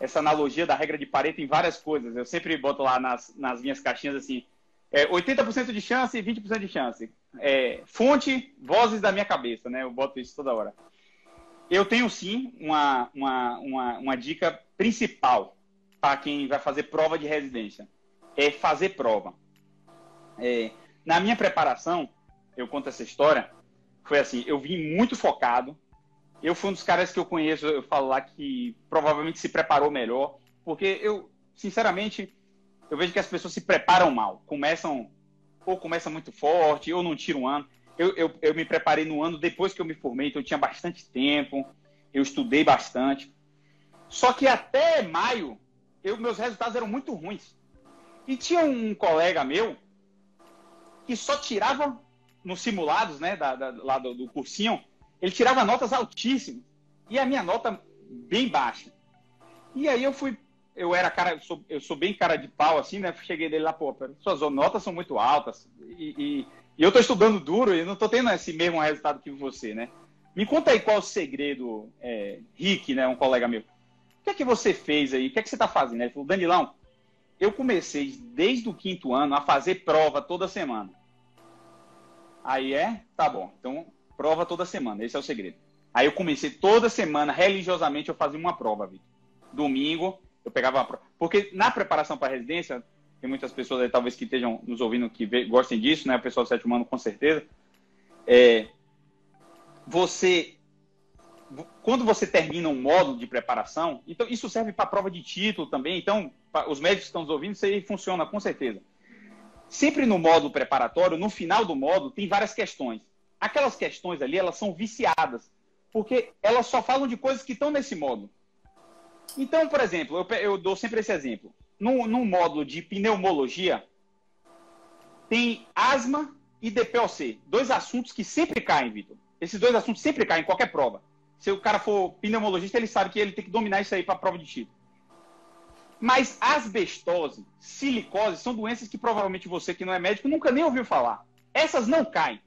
essa analogia da regra de Pareto em várias coisas. Eu sempre boto lá nas, nas minhas caixinhas assim, é, 80% de chance e 20% de chance. É, fonte, vozes da minha cabeça, né? Eu boto isso toda hora. Eu tenho sim uma, uma, uma, uma dica principal para quem vai fazer prova de residência. É fazer prova. É, na minha preparação, eu conto essa história, foi assim, eu vim muito focado. Eu fui um dos caras que eu conheço, eu falo lá que provavelmente se preparou melhor, porque eu, sinceramente, eu vejo que as pessoas se preparam mal. Começam, ou começam muito forte, ou não tiram um ano eu, eu, eu me preparei no ano depois que eu me formei, então eu tinha bastante tempo, eu estudei bastante. Só que até maio, eu, meus resultados eram muito ruins. E tinha um colega meu que só tirava nos simulados, né, da, da, lá do, do cursinho, ele tirava notas altíssimas. E a minha nota bem baixa. E aí eu fui, eu era cara, eu sou, eu sou bem cara de pau, assim, né? Cheguei dele lá, pô, suas notas são muito altas. E, e e eu estou estudando duro e não estou tendo esse mesmo resultado que você, né? Me conta aí qual o segredo, é, Rick, né, um colega meu. O que é que você fez aí? O que é que você está fazendo? Ele falou, Danilão, eu comecei desde o quinto ano a fazer prova toda semana. Aí é? Tá bom. Então, prova toda semana. Esse é o segredo. Aí eu comecei toda semana, religiosamente, eu fazia uma prova, Vitor. Domingo, eu pegava uma prova. Porque na preparação para a residência, tem muitas pessoas aí, talvez, que estejam nos ouvindo que gostem disso, né? O pessoal do sétimo ano, com certeza. É, você, quando você termina um módulo de preparação, então isso serve para prova de título também. Então, os médicos que estão nos ouvindo, isso aí funciona com certeza. Sempre no módulo preparatório, no final do módulo, tem várias questões. Aquelas questões ali, elas são viciadas, porque elas só falam de coisas que estão nesse módulo. Então, por exemplo, eu, eu dou sempre esse exemplo no, módulo de pneumologia, tem asma e DPOC. Dois assuntos que sempre caem, Vitor. Esses dois assuntos sempre caem em qualquer prova. Se o cara for pneumologista, ele sabe que ele tem que dominar isso aí para a prova de título. Mas asbestose, silicose são doenças que provavelmente você que não é médico nunca nem ouviu falar. Essas não caem.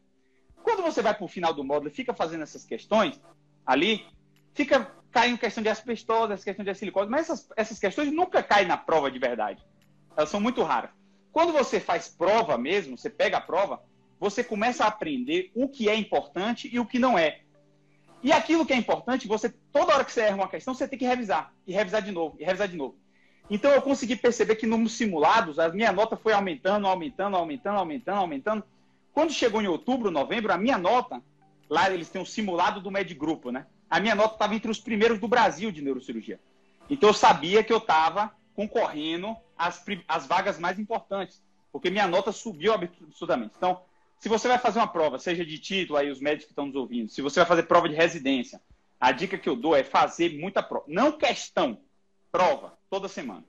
Quando você vai para o final do módulo e fica fazendo essas questões ali, fica caindo questão de asbestose, essa questão de silicose, mas essas, essas questões nunca caem na prova de verdade. Elas são muito raras. Quando você faz prova mesmo, você pega a prova, você começa a aprender o que é importante e o que não é. E aquilo que é importante, você toda hora que você erra uma questão, você tem que revisar, e revisar de novo, e revisar de novo. Então eu consegui perceber que nos simulados a minha nota foi aumentando, aumentando, aumentando, aumentando, aumentando. Quando chegou em outubro, novembro, a minha nota, lá eles têm um simulado do Med Grupo, né? A minha nota estava entre os primeiros do Brasil de neurocirurgia. Então eu sabia que eu estava concorrendo às, às vagas mais importantes, porque minha nota subiu absurdamente. Então, se você vai fazer uma prova, seja de título, aí os médicos que estão nos ouvindo, se você vai fazer prova de residência, a dica que eu dou é fazer muita prova. Não questão, prova, toda semana.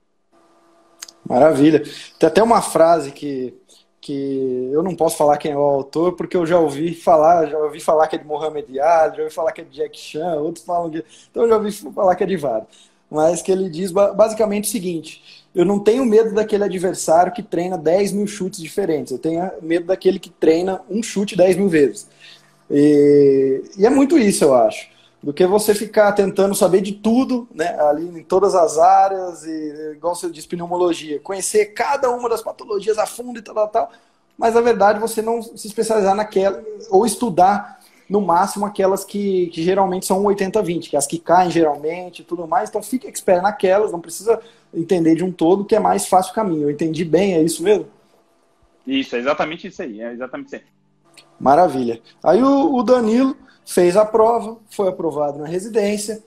Maravilha. Tem até uma frase que, que eu não posso falar quem é o autor, porque eu já ouvi falar, já ouvi falar que é de Mohamed Ali, já ouvi falar que é de Jack Chan, outros falam que. Então eu já ouvi falar que é de vários. Mas que ele diz basicamente o seguinte: eu não tenho medo daquele adversário que treina 10 mil chutes diferentes. Eu tenho medo daquele que treina um chute 10 mil vezes. E, e, é muito isso, eu acho. Do que você ficar tentando saber de tudo, né, ali em todas as áreas, e, igual você diz, pneumologia, conhecer cada uma das patologias a fundo e tal, tal, tal. Mas a verdade você não se especializar naquela, ou estudar no máximo aquelas que, que geralmente são 80-20, que é as que caem geralmente e tudo mais. Então fica expert naquelas, não precisa entender de um todo, que é mais fácil o caminho. Eu entendi bem, é isso mesmo? Isso, é exatamente isso aí, é exatamente isso aí. Maravilha. Aí o, o Danilo fez a prova, foi aprovado na residência,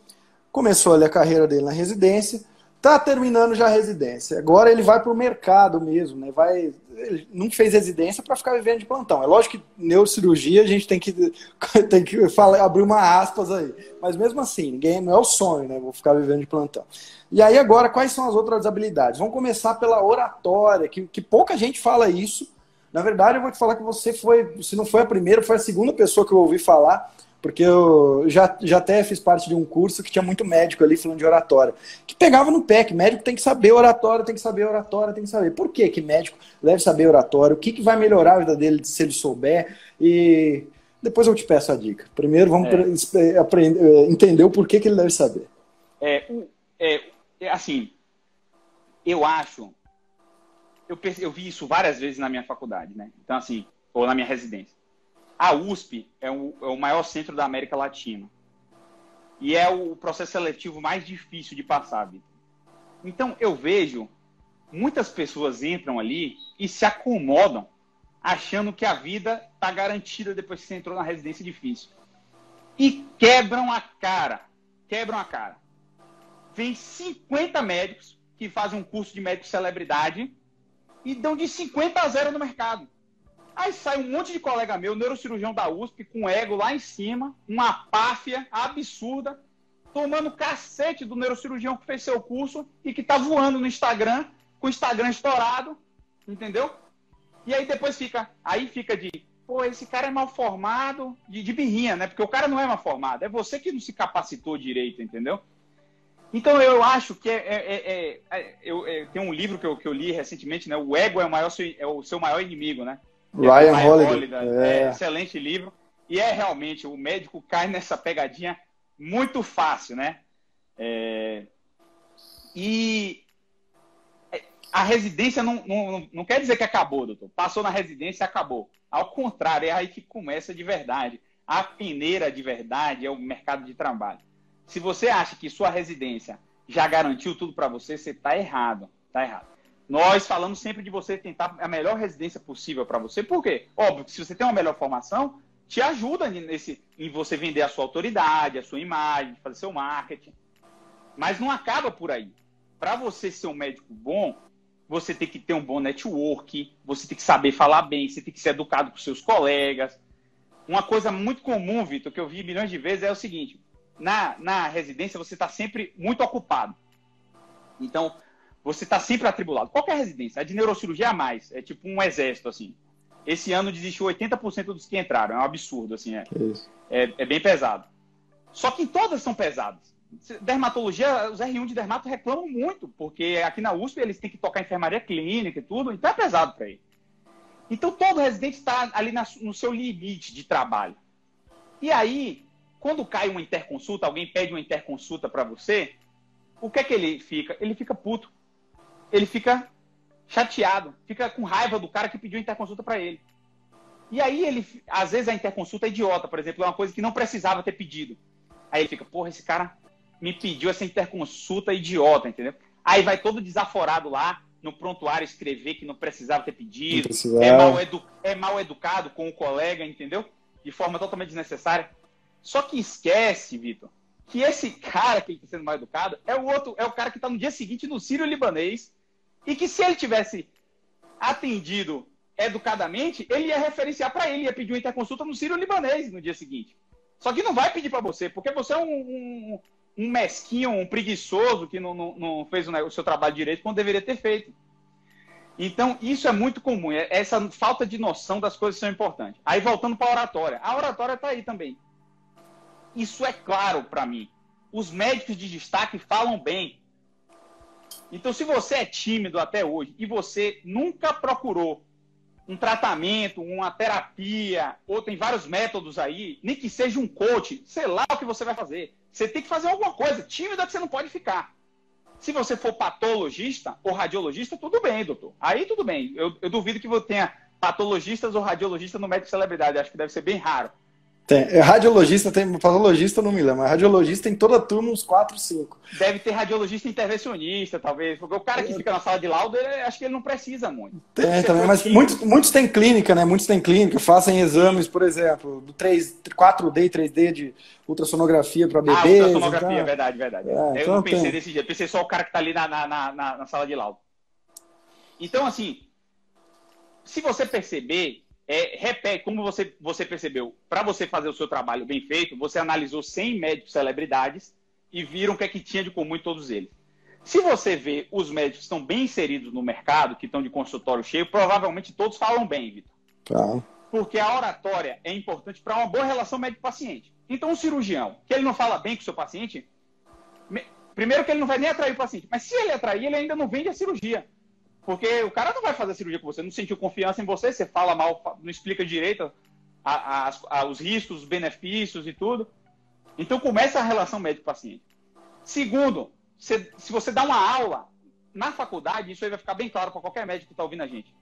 começou ali a carreira dele na residência, tá terminando já a residência. Agora ele vai para o mercado mesmo, né? Vai, ele não fez residência para ficar vivendo de plantão. É lógico que neurocirurgia a gente tem que, *laughs* tem que falar, abrir uma aspas aí. Mas mesmo assim, ninguém não é o sonho, né? Vou ficar vivendo de plantão. E aí agora, quais são as outras habilidades? Vamos começar pela oratória, que, que pouca gente fala isso. Na verdade, eu vou te falar que você foi, se não foi a primeira, foi a segunda pessoa que eu ouvi falar, porque eu já, já até fiz parte de um curso que tinha muito médico ali falando de oratória, que pegava no pé, que médico tem que saber oratória, tem que saber oratória, tem que saber. Por que que médico deve saber oratória? O que, que vai melhorar a vida dele se ele souber? E depois eu te peço a dica. Primeiro vamos é. aprender, é, entender o porquê que ele deve saber. É, é, é, assim, eu acho, eu, eu vi isso várias vezes na minha faculdade, né? Então, assim, ou na minha residência. A USP é o, é o maior centro da América Latina. E é o processo seletivo mais difícil de passar, Vitor. Então, eu vejo muitas pessoas entram ali e se acomodam achando que a vida está garantida depois que você entrou na residência difícil. E quebram a cara. Quebram a cara vem 50 médicos que fazem um curso de médico celebridade e dão de 50 a 0 no mercado. Aí sai um monte de colega meu, neurocirurgião da USP, com ego lá em cima, uma páfia absurda, tomando cacete do neurocirurgião que fez seu curso e que tá voando no Instagram, com o Instagram estourado, entendeu? E aí depois fica, aí fica de, pô, esse cara é mal formado, de, de birrinha, né? Porque o cara não é mal formado, é você que não se capacitou direito, entendeu? Então eu acho que é, é, é, é eu, é, tem um livro que eu, que eu li recentemente, né? O ego é o, maior, é o seu maior inimigo, né? Ryan, Ryan Holiday. É. excelente livro. E é realmente, o médico cai nessa pegadinha muito fácil, né? e a residência não, não, não quer dizer que acabou, doutor. Passou na residência e acabou. Ao contrário, é aí que começa de verdade. A peneira de verdade é o mercado de trabalho. Se você acha que sua residência já garantiu tudo para você, você está errado. Está errado. Nós falamos sempre de você tentar a melhor residência possível para você. Por quê? Óbvio que se você tem uma melhor formação, te ajuda nesse, em você vender a sua autoridade, a sua imagem, fazer seu marketing. Mas não acaba por aí. Para você ser um médico bom, você tem que ter um bom network, você tem que saber falar bem, você tem que ser educado com seus colegas. Uma coisa muito comum, Vitor, que eu vi milhões de vezes é o seguinte: na, na residência você está sempre muito ocupado. Então, você está sempre atribulado. Qualquer residência, a de neurocirurgia a mais, é tipo um exército, assim. Esse ano desistiu 80% dos que entraram, é um absurdo, assim, é, é, é, bem pesado. Só que todas são pesadas. Dermatologia, os R1 de dermato reclamam muito, porque aqui na USP eles têm que tocar enfermaria clínica e tudo, então é pesado para ele. Então todo residente está ali na, no seu limite de trabalho. E aí, quando cai uma interconsulta, alguém pede uma interconsulta para você, o que é que ele fica? Ele fica puto. Ele fica chateado, fica com raiva do cara que pediu interconsulta para ele. E aí ele, às vezes a interconsulta é idiota, por exemplo, é uma coisa que não precisava ter pedido. Aí ele fica, porra, esse cara me pediu essa interconsulta idiota, entendeu? Aí vai todo desaforado lá no prontuário escrever que não precisava ter pedido, precisava. É, mal edu é mal educado com o colega, entendeu? De forma totalmente desnecessária. Só que esquece, Vitor, que esse *laughs* cara que está sendo mal educado é o outro, é o cara que está no dia seguinte no Sírio Libanês e que se ele tivesse atendido educadamente, ele ia referenciar para ele, ia pedir uma interconsulta no Sírio Libanês no dia seguinte. Só que não vai pedir para você, porque você é um, um, um, mesquinho, um preguiçoso que não, não, não fez o seu trabalho direito quando deveria ter feito. Então, isso é muito comum. É, essa falta de noção das coisas são importantes. Aí, voltando para a oratória. A oratória está aí também. Isso é claro para mim. Os médicos de destaque falam bem. Então, se você é tímido até hoje e você nunca procurou um tratamento, uma terapia, ou tem vários métodos aí, nem que seja um coach, sei lá o que você vai fazer. Você tem que fazer alguma coisa. Tímido é que você não pode ficar. Se você for patologista ou radiologista, tudo bem, doutor. Aí tudo bem. Eu, eu duvido que você tenha patologistas ou radiologistas no médico celebridade. Acho que deve ser bem raro. Tem. É, radiologista tem, patologista não me lembro, mas radiologista tem toda turma uns 4, 5. Deve ter radiologista intervencionista, talvez, porque o cara que fica na sala de laudo, ele, acho que ele não precisa muito. Tem também, mas muitos, muitos têm clínica, né? Muitos têm clínica, fazem exames, por exemplo, do 3, 4D e 3D de ultrassonografia para bebês. Ah, ultrassonografia, então... verdade, verdade. É, eu então não pensei tem. desse jeito, pensei só o cara que está ali na, na, na, na sala de laudo. Então, assim, se você perceber, é, repete, como você, você percebeu, para você fazer o seu trabalho bem feito, você analisou 100 médicos celebridades e viram o que é que tinha de comum em todos eles. Se você vê os médicos que estão bem inseridos no mercado, que estão de consultório cheio, provavelmente todos falam bem, Vitor. Tá. Porque a oratória é importante para uma boa relação médico-paciente. Então, um cirurgião, que ele não fala bem com o seu paciente, primeiro que ele não vai nem atrair o paciente, mas se ele atrair, ele ainda não vende a cirurgia. Porque o cara não vai fazer cirurgia com você, não sentiu confiança em você, você fala mal, não explica direito a, a, a, os riscos, os benefícios e tudo. Então começa a relação médico-paciente. Segundo, se, se você dá uma aula na faculdade, isso aí vai ficar bem claro para qualquer médico que está ouvindo a gente.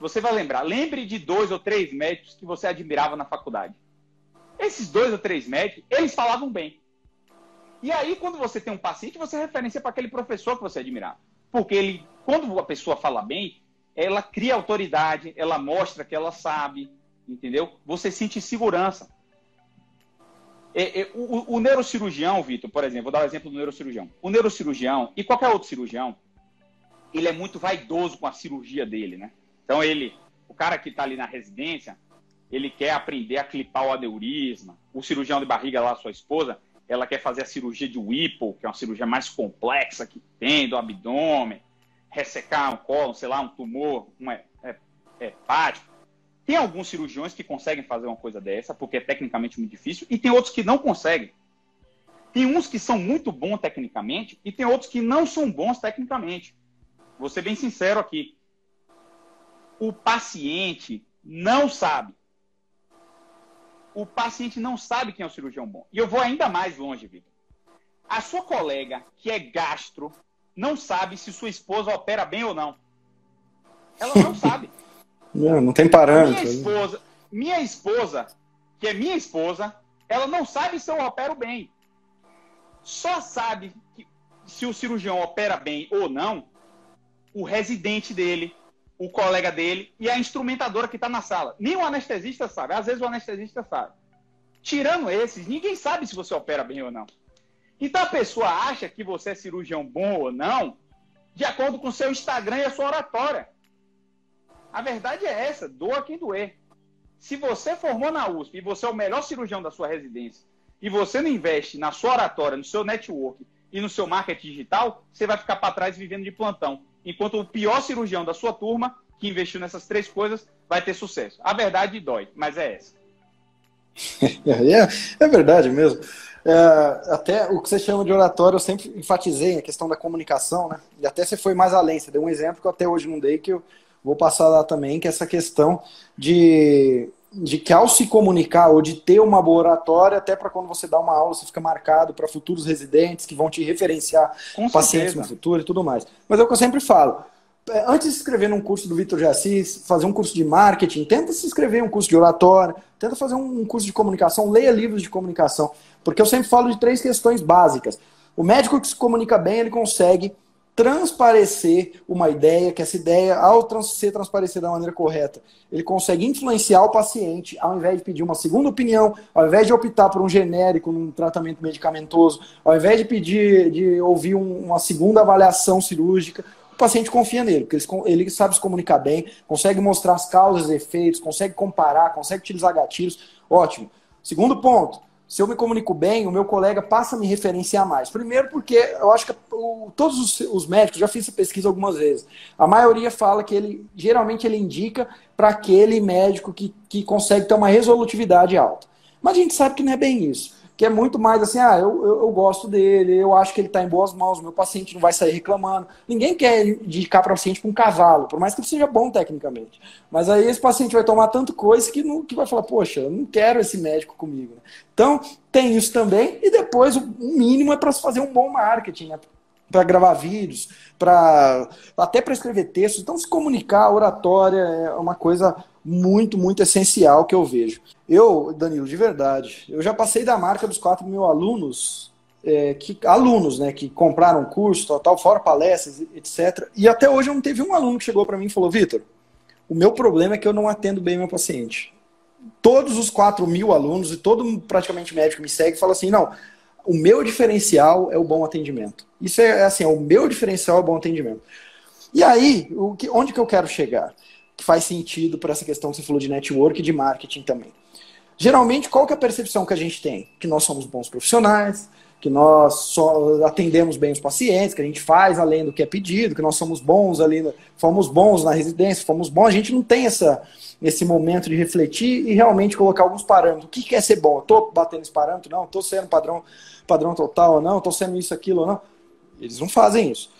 Você vai lembrar, lembre de dois ou três médicos que você admirava na faculdade. Esses dois ou três médicos, eles falavam bem. E aí, quando você tem um paciente, você referencia para aquele professor que você admirava. Porque ele, quando a pessoa fala bem, ela cria autoridade, ela mostra que ela sabe, entendeu? Você sente segurança. É, é, o, o, neurocirurgião, Vitor, por exemplo, vou dar o um exemplo do neurocirurgião. O neurocirurgião e qualquer outro cirurgião, ele é muito vaidoso com a cirurgia dele, né? Então ele, o cara que está ali na residência, ele quer aprender a clipar o aneurisma. O cirurgião de barriga lá, sua esposa, ela quer fazer a cirurgia de Whipple, que é uma cirurgia mais complexa que tem do abdômen, ressecar um colo, sei lá, um tumor um hepático. Tem alguns cirurgiões que conseguem fazer uma coisa dessa, porque é tecnicamente muito difícil, e tem outros que não conseguem. Tem uns que são muito bons tecnicamente e tem outros que não são bons tecnicamente. Vou ser bem sincero aqui. O paciente não sabe o paciente não sabe quem é o cirurgião bom. E eu vou ainda mais longe, Vitor. A sua colega, que é gastro, não sabe se sua esposa opera bem ou não. Ela não *laughs* sabe. Não, não tem parâmetro. Minha esposa, minha esposa, que é minha esposa, ela não sabe se eu opero bem. Só sabe que, se o cirurgião opera bem ou não o residente dele, o colega dele e a instrumentadora que está na sala. Nem o anestesista sabe. Às vezes o anestesista sabe. Tirando esses, ninguém sabe se você opera bem ou não. Então a pessoa acha que você é cirurgião bom ou não, de acordo com o seu Instagram e a sua oratória. A verdade é essa, doa quem doer. Se você formou na USP e você é o melhor cirurgião da sua residência, e você não investe na sua oratória, no seu network e no seu marketing digital, você vai ficar para trás vivendo de plantão enquanto o pior cirurgião da sua turma, que investiu nessas três coisas, vai ter sucesso. A verdade dói, mas é essa. *laughs* é, é verdade mesmo. É, até o que você chama de oratório, eu sempre enfatizei a questão da comunicação, né? E até você foi mais além, você deu um exemplo que eu até hoje não dei, que eu vou passar lá também, que é essa questão de, de que ao se comunicar ou de ter uma boa oratória, até para quando você dá uma aula, você fica marcado para futuros residentes que vão te referenciar Com pacientes certeza. no futuro e tudo mais. Mas é o que eu sempre falo. É, antes de se inscrever num curso do Vitor Jassis, fazer um curso de marketing, tenta se inscrever em um curso de oratória, tenta fazer um curso de comunicação, leia livros de comunicação. Porque eu sempre falo de três questões básicas. O médico que se comunica bem, ele consegue transparecer uma ideia, que essa ideia, ao trans ser transparecida da maneira correta, ele consegue influenciar o paciente, ao invés de pedir uma segunda opinião, ao invés de optar por um genérico num tratamento medicamentoso, ao invés de pedir, de ouvir um, uma segunda avaliação cirúrgica, o paciente confia nele, porque ele, ele sabe se comunicar bem, consegue mostrar as causas e efeitos, consegue comparar, consegue utilizar gatilhos. Ótimo. Segundo ponto, se eu me comunico bem, o meu colega passa a me referenciar mais. Primeiro, porque eu acho que todos os, os, médicos, já fiz essa pesquisa algumas vezes, a maioria fala que ele, geralmente, ele indica para aquele médico que, que consegue ter uma resolutividade alta. Mas a gente sabe que não é bem isso que é muito mais assim, ah, eu, eu, eu gosto dele, eu acho que ele está em boas mãos, meu paciente não vai sair reclamando. Ninguém quer indicar para o paciente para um cavalo, por mais que ele seja bom tecnicamente. Mas aí esse paciente vai tomar tanto coisa que, não, que vai falar, poxa, eu não quero esse médico comigo. Então, tem isso também, e depois o mínimo é para se fazer um bom marketing, né? Para gravar vídeos, para até para escrever textos. Então, se comunicar, oratória é uma coisa muito, muito essencial que eu vejo. Eu, Danilo, de verdade, eu já passei da marca dos 4 mil alunos, é, que, alunos, né, que compraram curso, tal, tal, fora palestras, etc. E até hoje não teve um aluno que chegou para mim e falou, Vitor, o meu problema é que eu não atendo bem meu paciente. Todos os 4 mil alunos e todo praticamente médico me segue e fala assim, não, o meu diferencial é o bom atendimento. Isso é assim, é o meu diferencial é o bom atendimento. E aí, o que, onde que eu quero chegar? Que faz sentido para essa questão que você falou de network e de marketing também. Geralmente, qual que é a percepção que a gente tem? Que nós somos bons profissionais, que nós só atendemos bem os pacientes, que a gente faz além do que é pedido, que nós somos bons ali, fomos bons na residência, fomos bons. A gente não tem essa, esse momento de refletir e realmente colocar alguns parâmetros. O que quer ser bom? Estou batendo esse parâmetro? Não. Estou sendo padrão, padrão total ou não? Estou sendo isso, aquilo ou não? Eles não fazem isso.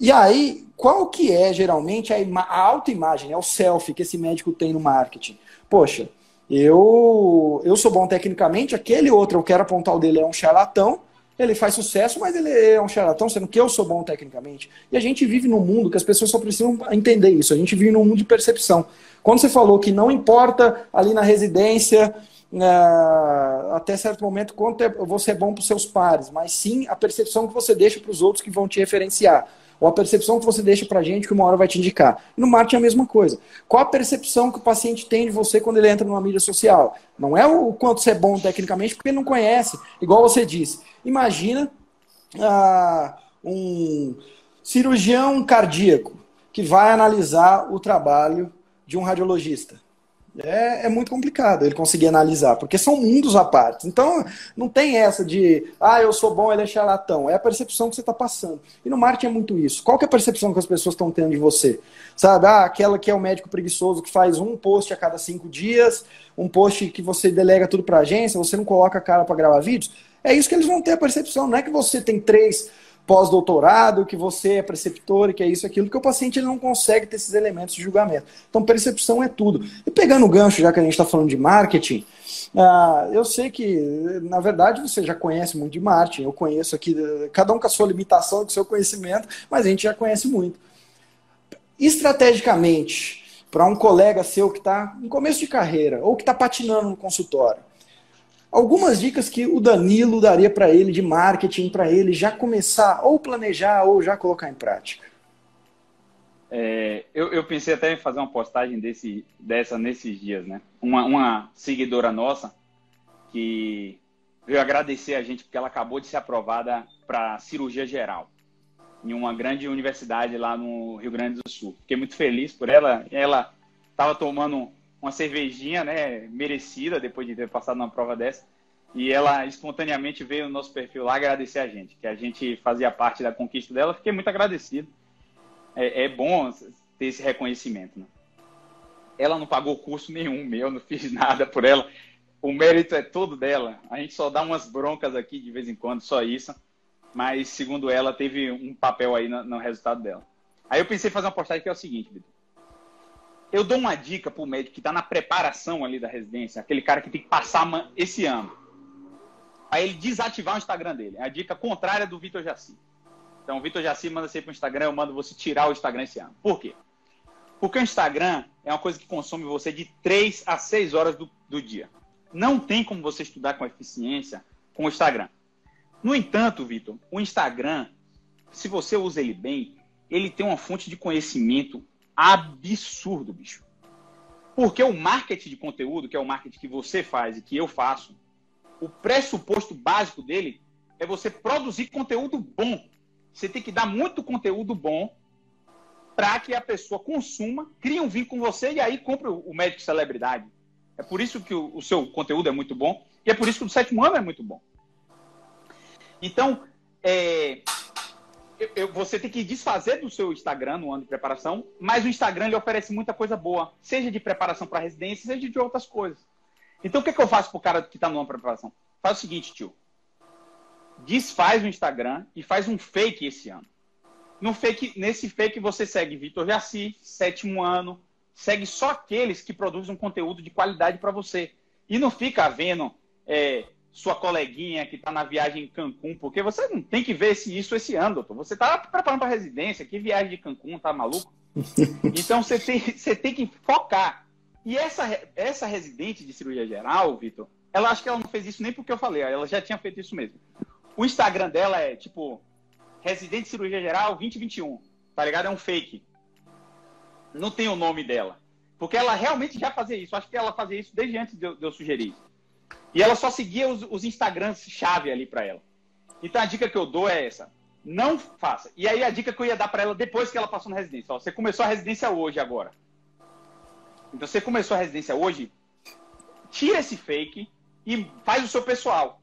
E aí, qual que é geralmente a, a autoimagem, é o selfie que esse médico tem no marketing? Poxa, eu, eu sou bom tecnicamente, aquele outro, eu quero apontar o dele, é um charlatão, ele faz sucesso, mas ele é um charlatão, sendo que eu sou bom tecnicamente. E a gente vive num mundo que as pessoas só precisam entender isso, a gente vive num mundo de percepção. Quando você falou que não importa ali na residência, uh, até certo momento, quanto é, você é bom para os seus pares, mas sim a percepção que você deixa para os outros que vão te referenciar. Ou a percepção que você deixa para a gente que uma hora vai te indicar. E no marketing é a mesma coisa. Qual a percepção que o paciente tem de você quando ele entra numa mídia social? Não é o quanto você é bom tecnicamente, porque ele não conhece. Igual você disse. Imagina uh, um cirurgião cardíaco que vai analisar o trabalho de um radiologista é, é, muito complicado ele conseguir analisar, porque são mundos à parte. Então, não tem essa de, ah, eu sou bom, ele é charlatão. É a percepção que você está passando. E no marketing é muito isso. Qual é a percepção que as pessoas estão tendo de você? Sabe, ah, aquela que é o médico preguiçoso que faz um post a cada cinco dias, um post que você delega tudo para agência, você não coloca a cara para gravar vídeos. É isso que eles vão ter a percepção. Não é que você tem três pós-doutorado, que você é preceptor, que é isso, aquilo, porque o paciente ele não consegue ter esses elementos de julgamento. Então, percepção é tudo. E pegando o gancho, já que a gente está falando de marketing, uh, eu sei que, na verdade, você já conhece muito de marketing, eu conheço aqui, cada um com a sua limitação, com o seu conhecimento, mas a gente já conhece muito. Estrategicamente, para um colega seu que está em começo de carreira, ou que está patinando no consultório, algumas dicas que o Danilo daria para ele de marketing, para ele já começar ou planejar ou já colocar em prática? É, eu, eu, pensei até em fazer uma postagem desse, dessa nesses dias, né? Uma, uma seguidora nossa que veio agradecer a gente porque ela acabou de ser aprovada para cirurgia geral em uma grande universidade lá no Rio Grande do Sul. Fiquei muito feliz por ela. Ela estava tomando uma cervejinha, né, merecida depois de ter passado numa prova dessa. E ela espontaneamente veio no nosso perfil lá agradecer a gente, que a gente fazia parte da conquista dela. Fiquei muito agradecido. É, é bom ter esse reconhecimento. Né? Ela não pagou curso nenhum meu, não fiz *laughs* nada por ela. o mérito é todo dela. A gente só dá umas broncas aqui de vez em quando, só isso. Mas, segundo ela, teve um papel aí no, no resultado dela. Aí eu pensei em fazer uma postagem que é o seguinte, Vitor. Eu dou uma dica pro médico que está na preparação ali da residência, aquele cara que tem que passar esse ano. Aí ele desativar o Instagram dele. É a dica contrária do Vitor Jaci. Então, o Vitor Jaci manda para o Instagram, eu mando você tirar o Instagram esse ano. Por quê? Porque o Instagram é uma coisa que consome você de 3 a 6 horas do, do dia. Não tem como você estudar com eficiência com o Instagram. No entanto, Vitor, o Instagram, se você usa ele bem, ele tem uma fonte de conhecimento absurdo, bicho. Porque o marketing de conteúdo, que é o marketing que você faz e que eu faço, o pressuposto básico dele é você produzir conteúdo bom. Você tem que dar muito conteúdo bom para que a pessoa consuma, crie um vínculo com você e aí compre o médico celebridade. É por isso que o, o seu conteúdo é muito bom e é por isso que o sétimo ano é muito bom. Então, é, eu, você tem que desfazer do seu Instagram no ano de preparação, mas o Instagram lhe oferece muita coisa boa, seja de preparação para residência, seja de outras coisas. Então, o que, que eu faço para o cara que está no ano de preparação? Faz o seguinte, tio. Desfaz o Instagram e faz um fake esse ano. No fake, nesse fake você segue Vitor Jaci, sétimo ano, segue só aqueles que produzem um conteúdo de qualidade para você. E não fica vendo é, sua coleguinha que está na viagem em Cancún, porque você não tem que ver esse, isso esse ano, doutor. Você está preparando para residência, que viagem de Cancún, tá maluco? *laughs* Então você tem, você tem que focar. E essa, essa residente de cirurgia geral, Vitor, ela acho que ela não fez isso nem porque eu falei, ela já tinha feito isso mesmo. O Instagram dela é tipo residente de cirurgia geral 2021, tá ligado? É um fake. Não tem o nome dela. Porque ela realmente já fazia isso. Acho que ela fazia isso desde antes de eu, de eu sugerir. E ela só seguia os, os Instagrams chave ali para ela. Então a dica que eu dou é essa. Não faça. E aí a dica que eu ia dar para ela depois que ela passou na residência. Ó, você começou a residência hoje agora. Então você começou a residência hoje, tira esse fake e faz o seu pessoal.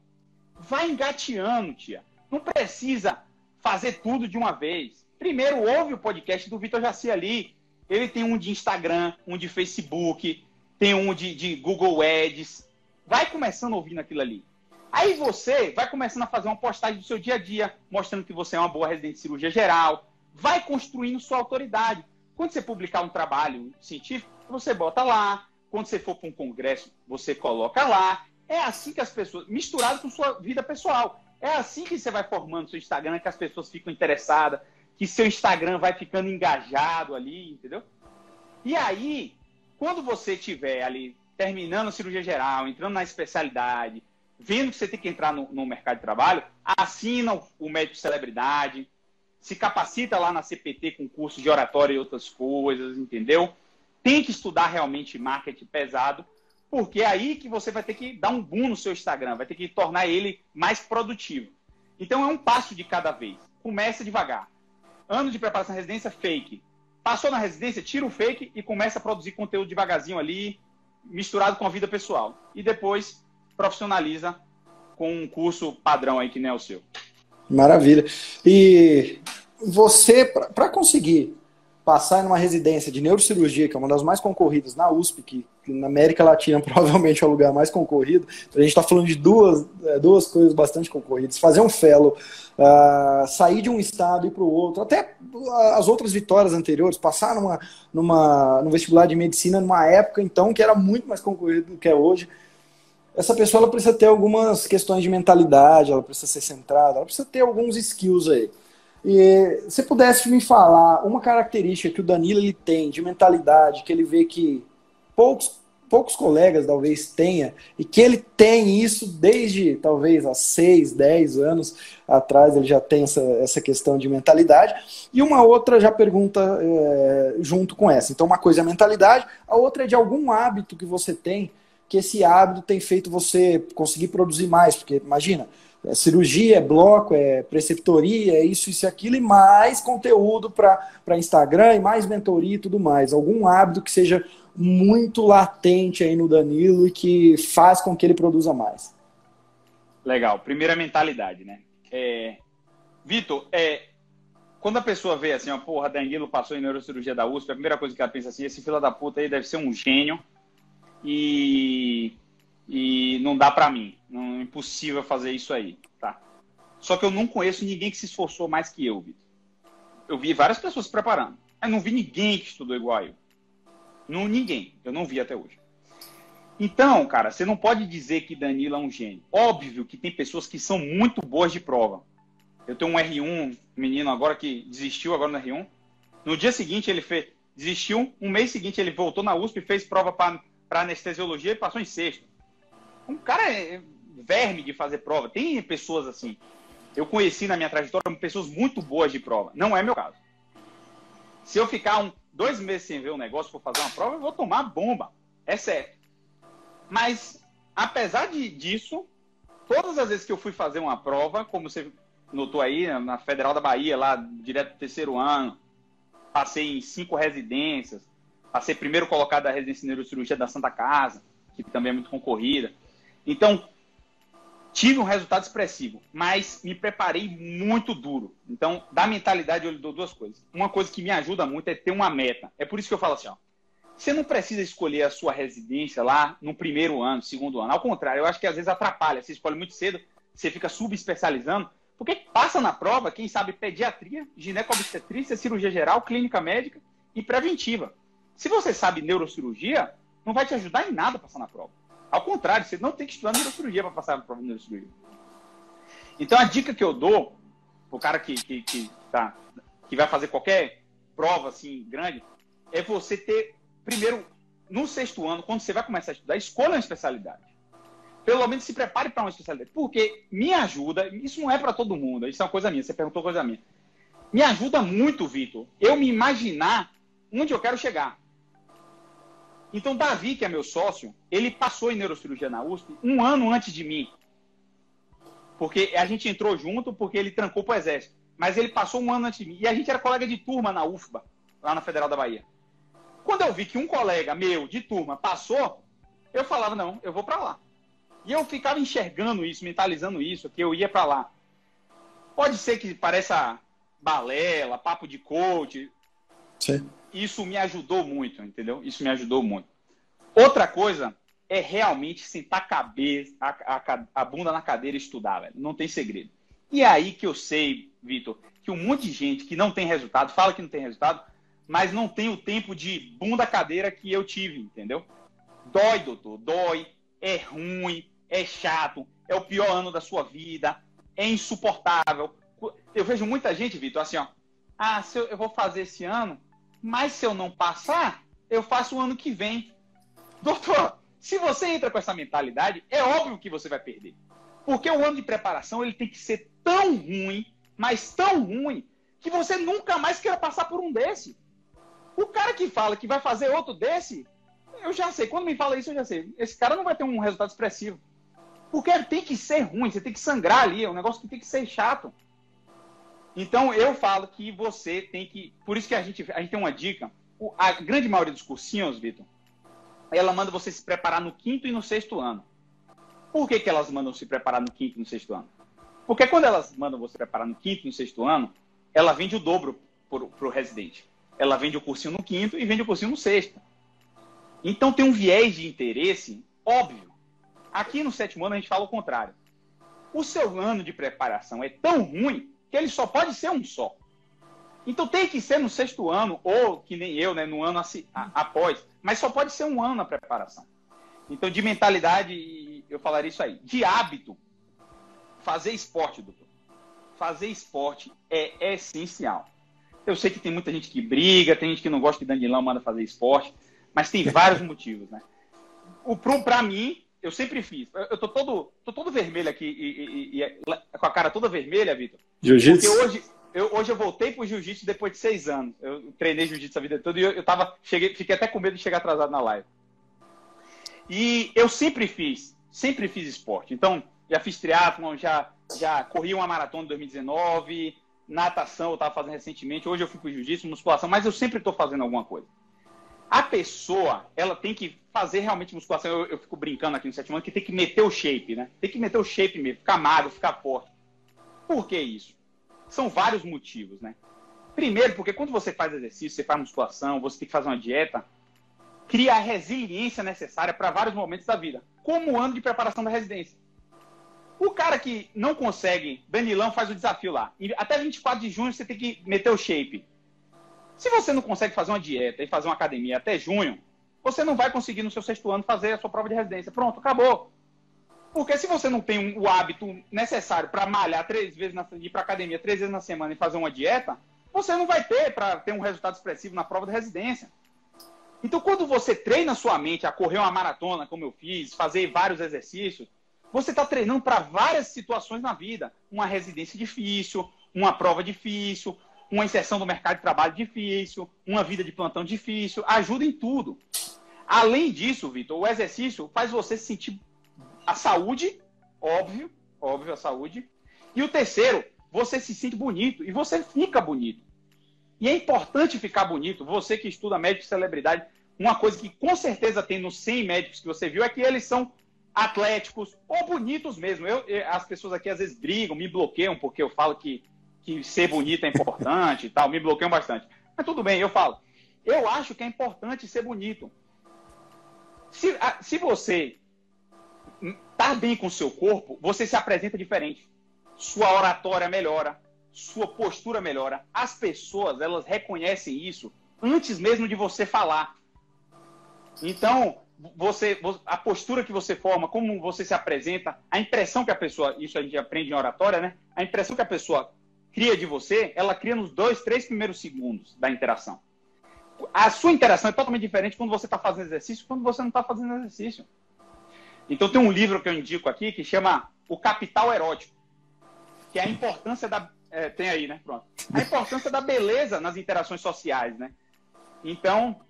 Vai engateando, tia. Não precisa fazer tudo de uma vez. Primeiro, ouve o podcast do Vitor Jaci ali. Ele tem um de Instagram, um de Facebook, tem um de, de Google Ads. Vai começando ouvindo aquilo ali. Aí você vai começando a fazer uma postagem do seu dia a dia, mostrando que você é uma boa residente de cirurgia geral. Vai construindo sua autoridade. Quando você publicar um trabalho científico, você bota lá. Quando você for para um congresso, você coloca lá. É assim que as pessoas. misturado com sua vida pessoal. É assim que você vai formando seu Instagram, que as pessoas ficam interessadas, que seu Instagram vai ficando engajado ali, entendeu? E aí, quando você estiver ali terminando a cirurgia geral, entrando na especialidade, vendo que você tem que entrar no, no mercado de trabalho, assina o médico celebridade, se capacita lá na CPT com curso de oratória e outras coisas, entendeu? Tem que estudar realmente marketing pesado, porque é aí que você vai ter que dar um boom no seu Instagram, vai ter que tornar ele mais produtivo. Então é um passo de cada vez. Começa devagar. Ano de preparação à residência, fake. Passou na residência, tira o fake e começa a produzir conteúdo devagarzinho ali, misturado com a vida pessoal. E depois profissionaliza com um curso padrão aí que nem é o seu. Maravilha. E você, para conseguir passar numa residência de neurocirurgia, que é uma das mais concorridas na USP, que, na América Latina *laughs* provavelmente é o lugar mais concorrido, a gente está falando de duas, é, duas coisas bastante concorridas. Fazer um fellow, uh, sair de um estado e para o outro, até as outras vitórias anteriores, passar numa, numa, no vestibular de medicina numa época então que era muito mais concorrido do que é hoje. Essa pessoa ela precisa ter algumas questões de mentalidade, ela precisa ser centrada, ela precisa ter alguns skills aí. E se pudesse me falar uma característica que o Danilo ele tem de mentalidade, que ele vê que poucos, poucos colegas talvez tenha, e que ele tem isso desde talvez há 6, 10 anos atrás, ele já tem essa, essa questão de mentalidade. E uma outra já pergunta é, junto com essa. Então, uma coisa é a mentalidade, a outra é de algum hábito que você tem, que esse hábito tem feito você conseguir produzir mais. Porque, imagina, é cirurgia, é bloco, é preceptoria, é isso, isso e aquilo, e mais conteúdo para Instagram, e mais mentoria e tudo mais. Algum hábito que seja muito latente aí no Danilo e que faz com que ele produza mais. Legal. Primeira mentalidade, né? É... Vitor, é... quando a pessoa vê assim, ó, porra, Danilo passou em neurocirurgia da USP, a primeira coisa que ela pensa assim, esse fila da puta aí deve ser um gênio. E e não dá para mim. Não é impossível fazer isso aí, tá? Só que eu não conheço ninguém que se esforçou mais que eu, Vitor. Eu vi várias pessoas se preparando. Eu não vi ninguém que estudou igual eu. Não, ninguém. Eu não vi até hoje. Então, cara, você não pode dizer que Danilo é um gênio. Óbvio que tem pessoas que são muito boas de prova. Eu tenho um R1, um menino agora que desistiu agora no R1. No dia seguinte ele fez, desistiu. Um mês seguinte ele voltou na USP, fez prova para anestesiologia e passou em sexto. Um cara é verme de fazer prova. Tem pessoas assim. Eu conheci na minha trajetória pessoas muito boas de prova. Não é meu caso. Se eu ficar um, dois meses sem ver um negócio for fazer uma prova, eu vou tomar bomba. É certo. Mas, apesar de, disso, todas as vezes que eu fui fazer uma prova, como você notou aí, na Federal da Bahia, lá direto do terceiro ano, passei em cinco residências, passei primeiro colocado da residência de neurocirurgia da Santa Casa, que também é muito concorrida. Então, tive um resultado expressivo, mas me preparei muito duro. Então, da mentalidade, eu lhe dou duas coisas. Uma coisa que me ajuda muito é ter uma meta. É por isso que eu falo assim, ó, você não precisa escolher a sua residência lá no primeiro ano, segundo ano. Ao contrário, eu acho que às vezes atrapalha. Você escolhe muito cedo, você fica subespecializando, porque passa na prova, quem sabe, pediatria, ginecobstetrícia, cirurgia geral, clínica médica e preventiva. Se você sabe neurocirurgia, não vai te ajudar em nada passar na prova. Ao contrário, você não tem que estudar neurocirurgia para passar na prova de neurocirurgia. Então, a dica que eu dou para o cara que, que, que, tá, que vai fazer qualquer prova assim grande é você ter primeiro, no sexto ano, quando você vai começar a estudar, escolha uma especialidade. Pelo menos se prepare para uma especialidade. Porque me ajuda, isso não é para todo mundo, isso é uma coisa minha, você perguntou coisa minha. Me ajuda muito, Vitor, eu me imaginar onde eu quero chegar. Então, Davi, que é meu sócio, ele passou em neurocirurgia na USP um ano antes de mim. Porque a gente entrou junto porque ele trancou para o exército. Mas ele passou um ano antes de mim. E a gente era colega de turma na UFBA, lá na Federal da Bahia. Quando eu vi que um colega meu de turma passou, eu falava, não, eu vou para lá. E eu ficava enxergando isso, mentalizando isso, que eu ia para lá. Pode ser que pareça balela, papo de coach. Sim. Isso me ajudou muito, entendeu? Isso me ajudou muito. Outra coisa é realmente sentar a cabeça, a, a, a bunda na cadeira e estudar, velho. Não tem segredo. E é aí que eu sei, Vitor, que um monte de gente que não tem resultado, fala que não tem resultado, mas não tem o tempo de bunda cadeira que eu tive, entendeu? Dói, doutor, dói, é ruim, é chato, é o pior ano da sua vida, é insuportável. Eu vejo muita gente, Vitor, assim, ó. Ah, se eu, eu vou fazer esse ano, mas se eu não passar, eu faço o ano que vem. Doutor, se você entra com essa mentalidade, é óbvio que você vai perder. Porque o ano de preparação ele tem que ser tão ruim, mas tão ruim, que você nunca mais queira passar por um desse. O cara que fala que vai fazer outro desse, eu já sei. Quando me fala isso, eu já sei. Esse cara não vai ter um resultado expressivo. Porque tem que ser ruim, você tem que sangrar ali, é um negócio que tem que ser chato. Então eu falo que você tem que. Por isso que a gente, a gente tem uma dica. A grande maioria dos cursinhos, Vitor, ela manda você se preparar no quinto e no sexto ano. Por que, que elas mandam se preparar no quinto e no sexto ano? Porque quando elas mandam você preparar no quinto e no sexto ano, ela vende o dobro para o residente ela vende o cursinho no quinto e vende o cursinho no sexto. Então tem um viés de interesse óbvio. Aqui no sétimo ano a gente fala o contrário. O seu ano de preparação é tão ruim que ele só pode ser um só. Então tem que ser no sexto ano, ou que nem eu, né, no ano após, mas só pode ser um ano a preparação. Então, de mentalidade, eu falaria isso aí. De hábito, fazer esporte, doutor. Fazer esporte é essencial. Eu sei que tem muita gente que briga, tem gente que não gosta que Danilão manda fazer esporte, mas tem vários *laughs* motivos, né? O para mim, eu sempre fiz. Eu tô todo, tô todo vermelho aqui e, e, e, com a cara toda vermelha, Vitor. Jiu-jitsu. Porque hoje eu, hoje eu voltei pro jiu-jitsu depois de seis anos. Eu treinei jiu-jitsu a vida toda e eu, eu tava, cheguei, fiquei até com medo de chegar atrasado na live. E eu sempre fiz, sempre fiz esporte. Então, já fiz triatlon, já, já corri uma maratona em 2019, natação eu estava fazendo recentemente, hoje eu fui para jiu-jitsu, musculação, mas eu sempre estou fazendo alguma coisa. A pessoa, ela tem que fazer realmente musculação. Eu, eu, fico brincando aqui no sétimo ano que tem que meter o shape, né? Tem que meter o shape mesmo, ficar magro, ficar forte. Por que isso? São vários motivos, né? Primeiro, porque quando você faz exercício, você faz musculação, você tem que fazer uma dieta, cria a resiliência necessária para vários momentos da vida. como o ano de preparação da residência. O cara que não consegue, Danilão faz o desafio lá. Até 24 de junho você tem que meter o shape. Se você não consegue fazer uma dieta e fazer uma academia até junho, você não vai conseguir no seu sexto ano fazer a sua prova de residência. Pronto, acabou. Porque se você não tem o hábito necessário para malhar três vezes, na, ir para academia três vezes na semana e fazer uma dieta, você não vai ter para ter um resultado expressivo na prova de residência. Então, quando você treina sua mente a correr uma maratona, como eu fiz, fazer vários exercícios, você está treinando para várias situações na vida. Uma residência difícil, uma prova difícil, uma inserção no mercado de trabalho difícil, uma vida de plantão difícil. Ajuda em tudo. Além disso, Vitor, o exercício faz você sentir a saúde, óbvio, óbvio a saúde. E o terceiro, você se sente bonito e você fica bonito. E é importante ficar bonito. Você que estuda médico e celebridade, uma coisa que com certeza tem nos 100 médicos que você viu é que eles são atléticos ou bonitos mesmo. Eu, as pessoas aqui às vezes brigam, me bloqueiam porque eu falo que, que ser bonito é importante e tal, me bloqueiam bastante. Mas tudo bem, eu falo. Eu acho que é importante ser bonito. Se, se você tá bem com o seu corpo, você se apresenta diferente. Sua oratória melhora, sua postura melhora. As pessoas, elas reconhecem isso antes mesmo de você falar. Então, você, a postura que você forma, como você se apresenta, a impressão que a pessoa, isso a gente aprende em oratória, né? A impressão que a pessoa cria de você, ela cria nos dois, três primeiros segundos da interação. A sua interação é totalmente diferente quando você está fazendo exercício quando você não está fazendo exercício. Então tem um livro que eu indico aqui que chama O Capital Erótico, que é a importância da é, tem aí, né? Pronto. A importância da beleza nas interações sociais, né? Então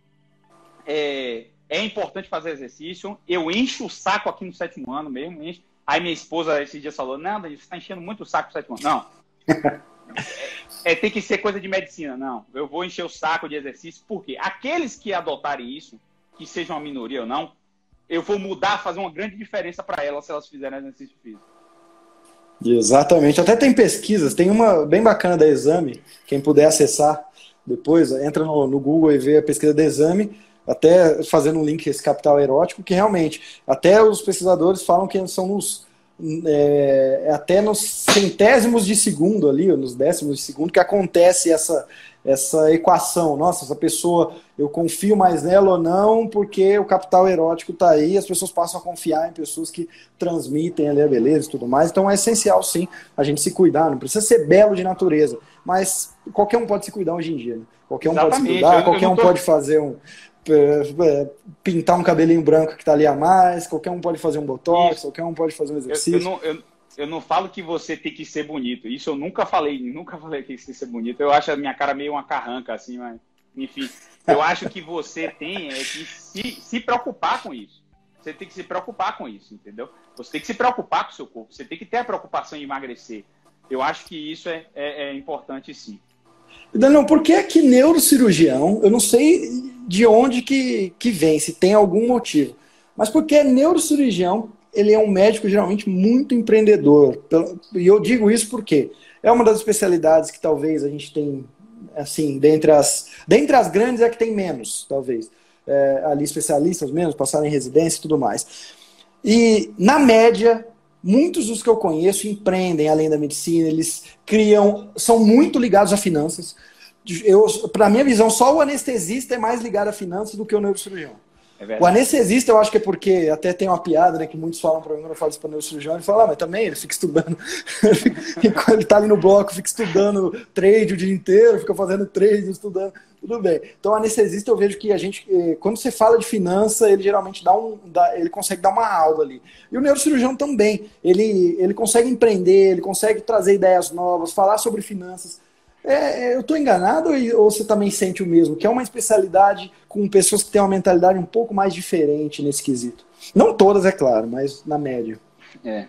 é, é importante fazer exercício. Eu encho o saco aqui no sétimo ano mesmo. Encho. Aí minha esposa esse dia falou: Não, você está enchendo muito o saco no sétimo ano. Não. *laughs* É, tem que ser coisa de medicina. Não. Eu vou encher o saco de exercício. Por quê? Aqueles que adotarem isso, que sejam uma minoria ou não, eu vou mudar, fazer uma grande diferença para elas se elas fizerem exercício físico. Exatamente. Até tem pesquisas. Tem uma bem bacana da Exame. Quem puder acessar depois, entra no, no Google e vê a pesquisa da Exame até fazendo um link esse capital erótico, que realmente, até os pesquisadores falam que são nos, é, é, até nos centésimos de segundo ali, nos décimos de segundo, que acontece essa, essa equação. Nossa, essa pessoa, eu confio mais nela ou não, porque o capital erótico está aí, as pessoas passam a confiar em pessoas que transmitem ali a beleza e tudo mais. Então é essencial, sim, a gente se cuidar. Não precisa ser belo de natureza, mas qualquer um pode se cuidar hoje em dia. Né? Qualquer um Exatamente. pode se cuidar, qualquer um tô... pode fazer um, pintar um cabelinho branco que está ali a mais, qualquer um pode fazer um botox, qualquer um pode fazer um exercício. Eu, eu, não, eu, eu, não, falo que você tem que ser bonito. Isso eu nunca falei, nunca falei que tem que ser bonito. Eu acho a minha cara meio uma carranca, assim, mas enfim. Eu acho que você tem é que se, se preocupar com isso. Você tem que se preocupar com isso, entendeu? Você tem que se preocupar com o seu corpo. Você tem que ter a preocupação em emagrecer. Eu acho que isso é, é, é importante sim. Daniel, por que é que neurocirurgião, eu não sei de onde que, que vem, se tem algum motivo, mas porque neurocirurgião, ele é um médico geralmente muito empreendedor. E eu digo isso porque é uma das especialidades que talvez a gente tem, assim, dentre as, dentre as grandes é que tem menos, talvez. É, ali especialistas menos, passaram em residência e tudo mais. E, na média, Muitos dos que eu conheço empreendem além da medicina, eles criam, são muito ligados a finanças. Para minha visão, só o anestesista é mais ligado a finanças do que o neurocirurgião. É o anestesista, eu acho que é porque até tem uma piada, né? Que muitos falam para mim quando eu falo isso para o neurocirurgião, ele fala, ah, mas também ele fica estudando. *laughs* Ele está ali no bloco, fica estudando trade o dia inteiro, fica fazendo trade, estudando. Tudo bem. Então, anestesista, eu vejo que a gente, eh, quando você fala de finança, ele geralmente dá um, dá, ele consegue dar uma aula ali. E o neurocirurgião também. Ele, ele consegue empreender, ele consegue trazer ideias novas, falar sobre finanças. É, é eu estou enganado ou você também sente o mesmo? Que é uma especialidade com pessoas que têm uma mentalidade um pouco mais diferente nesse quesito. Não todas, é claro, mas na média. É.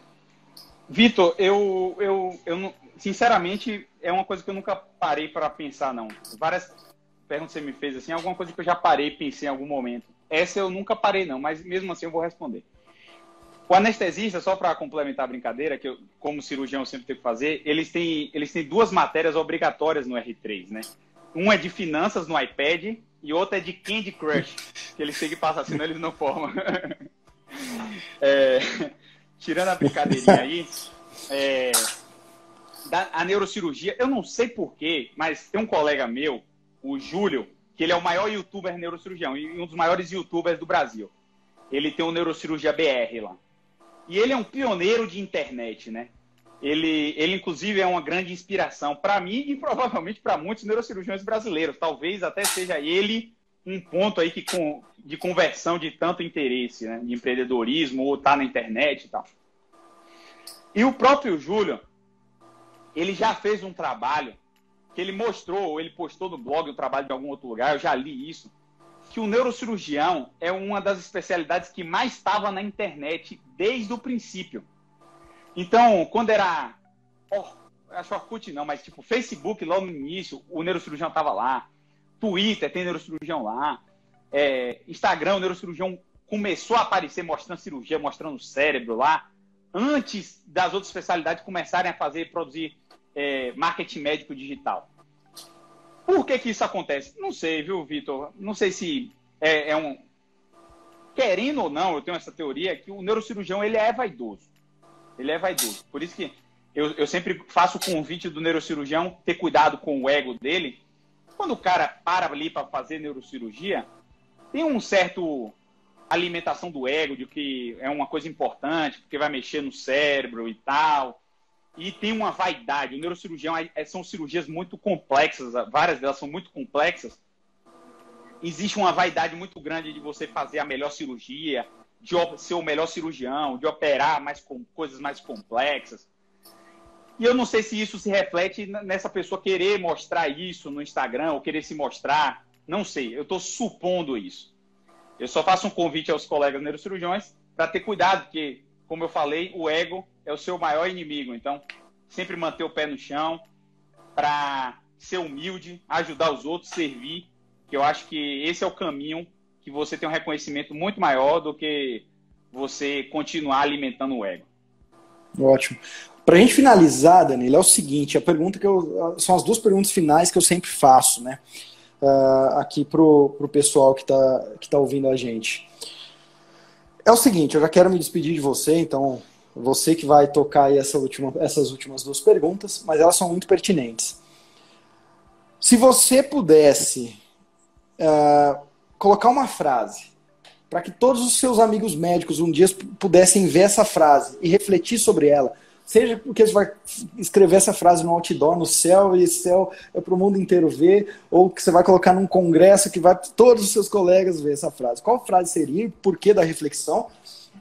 Vitor, eu, eu, eu, sinceramente, é uma coisa que eu nunca parei para pensar, não. Várias pergunta que você me fez assim, alguma coisa que eu já parei pensei em algum momento. Essa eu nunca parei, não, mas mesmo assim eu vou responder. O anestesista, só para complementar a brincadeira, que eu, como cirurgião, eu sempre tenho que fazer, eles têm, eles têm duas matérias obrigatórias no R3, né? Uma é de finanças no iPad e outra é de Candy Crush, que eles têm que passar, senão eles não formam. *laughs* É, tirando a brincadeirinha aí, é, da, a neurocirurgia, eu não sei porquê, mas tem um colega meu, o Júlio, que ele é o maior youtuber neurocirurgião e um dos maiores youtubers do Brasil. Ele tem o Neurocirurgia BR lá. E ele é um pioneiro de internet, né? Ele, ele inclusive, é uma grande inspiração para mim e provavelmente para muitos neurocirurgiões brasileiros. Talvez até seja ele um ponto aí que com, de conversão de tanto interesse, né? De empreendedorismo ou tá na internet e tal. E o próprio Júlio, ele já fez um trabalho que ele mostrou, ou ele postou no blog o trabalho de algum outro lugar, eu já li isso, que o neurocirurgião é uma das especialidades que mais estava na internet desde o princípio. Então, quando era. Oh, acho Orkut não, mas tipo, Facebook logo no início, o neurocirurgião estava lá. Twitter tem neurocirurgião lá. É, Instagram, o neurocirurgião começou a aparecer mostrando cirurgia, mostrando o cérebro lá, antes das outras especialidades começarem a fazer, produzir é, marketing médico digital. Por que, que isso acontece? Não sei, viu, Vitor? Não sei se é, é, um. Querendo ou não, eu tenho essa teoria que o neurocirurgião ele é vaidoso. Ele é vaidoso. Por isso que eu, eu sempre faço o convite do neurocirurgião ter cuidado com o ego dele. Quando o cara para ali para fazer neurocirurgia, tem um certo alimentação do ego de que é uma coisa importante, porque vai mexer no cérebro e tal e tem uma vaidade. O neurocirurgião é, são cirurgias muito complexas, várias delas são muito complexas. Existe uma vaidade muito grande de você fazer a melhor cirurgia, de ser o melhor cirurgião, de operar mais com coisas mais complexas. E eu não sei se isso se reflete nessa pessoa querer mostrar isso no Instagram ou querer se mostrar. Não sei, eu estou supondo isso. Eu só faço um convite aos colegas neurocirurgiões para ter cuidado, porque, como eu falei, o ego é o seu maior inimigo. Então, sempre manter o pé no chão para ser humilde, ajudar os outros, servir, que eu acho que esse é o caminho que você tem um reconhecimento muito maior do que você continuar alimentando o ego. Ótimo. Para a gente finalizar, Danilo, é o seguinte: a pergunta que eu. São as duas perguntas finais que eu sempre faço, né? Uh, aqui pro, pro pessoal que está que tá ouvindo a gente. É o seguinte, eu já quero me despedir de você, então você que vai tocar essa última, essas últimas duas perguntas, mas elas são muito pertinentes. Se você pudesse uh, colocar uma frase para que todos os seus amigos médicos um dia pudessem ver essa frase e refletir sobre ela, seja porque você vai escrever essa frase no outdoor no céu e céu é para o mundo inteiro ver, ou que você vai colocar num congresso que vai todos os seus colegas ver essa frase. Qual frase seria? Por que da reflexão?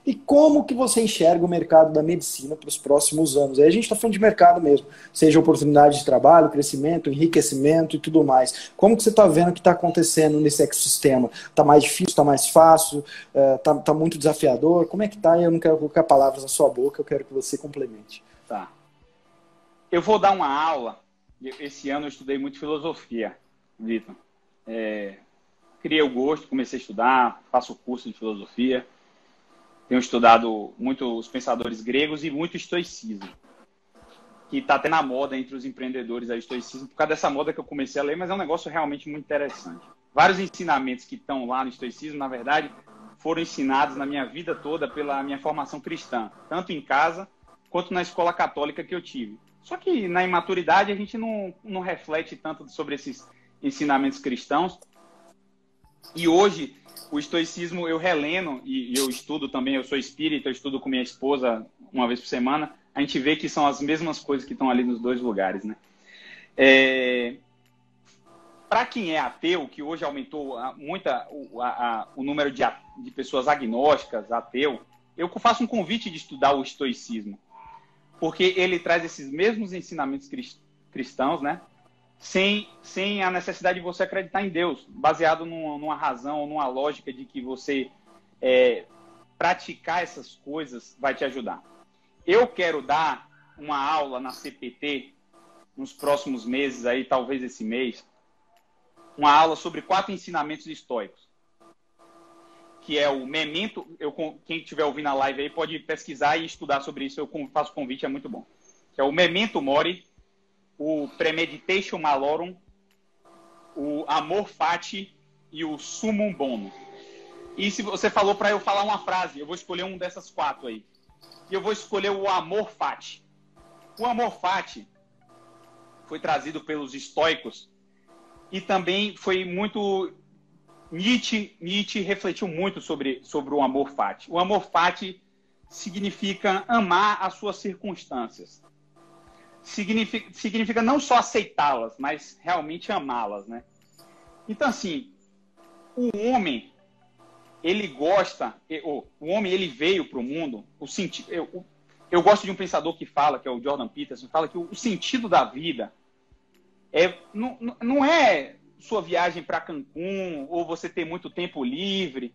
E como que você enxerga o mercado da medicina para os próximos anos? Aí a gente está falando de mercado mesmo, seja oportunidade de trabalho, crescimento, enriquecimento e tudo mais. Como que você está vendo o que está acontecendo nesse ecossistema? Está mais difícil, está mais fácil, está é, tá muito desafiador? Como é que está? Eu não quero colocar palavras na sua boca, eu quero que você complemente. Tá. Eu vou dar uma aula. Esse ano eu estudei muito filosofia, Vitor. É, criei o gosto, comecei a estudar, faço curso de filosofia tenho estudado muito os pensadores gregos e muito estoicismo, que está até na moda entre os empreendedores a estoicismo, por causa dessa moda que eu comecei a ler, mas é um negócio realmente muito interessante. Vários ensinamentos que estão lá no estoicismo, na verdade, foram ensinados na minha vida toda pela minha formação cristã, tanto em casa quanto na escola católica que eu tive. Só que na imaturidade a gente não, não reflete tanto sobre esses ensinamentos cristãos. E hoje o estoicismo eu releno e, eu estudo também, eu sou espírita, eu estudo com minha esposa uma vez por semana, a gente vê que são as mesmas coisas que estão ali nos dois lugares, né? É, Para quem é ateu, que hoje aumentou muita o, a, a, o número de, de pessoas agnósticas, ateu, eu faço um convite de estudar o estoicismo, porque ele traz esses mesmos ensinamentos cristãos, né? Sem, sem a necessidade de você acreditar em Deus, baseado numa, numa razão, numa lógica de que você é, praticar essas coisas vai te ajudar. Eu quero dar uma aula na CPT nos próximos meses, aí talvez esse mês, uma aula sobre quatro ensinamentos estoicos, que é o memento. Eu, quem estiver ouvindo a live aí pode pesquisar e estudar sobre isso. Eu faço convite, é muito bom. Que é o memento mori, o Premeditation Malorum, o Amor Fati e o Sumum Bono. E se você falou para eu falar uma frase, eu vou escolher um dessas quatro aí. E eu vou escolher o amor fati. O amor fati foi trazido pelos estoicos e também foi muito Nietzsche, Nietzsche refletiu muito sobre, sobre o amor fati. O amor fati significa amar as suas circunstâncias. Significa, significa não só aceitá-las, mas realmente amá-las, né? Então, assim, o homem, ele gosta, o homem, ele veio para o mundo, o sentido, eu, eu gosto de um pensador que fala, que é o Jordan Peterson, fala que o, sentido da vida é, não, não é sua viagem para Cancún ou você ter muito tempo livre.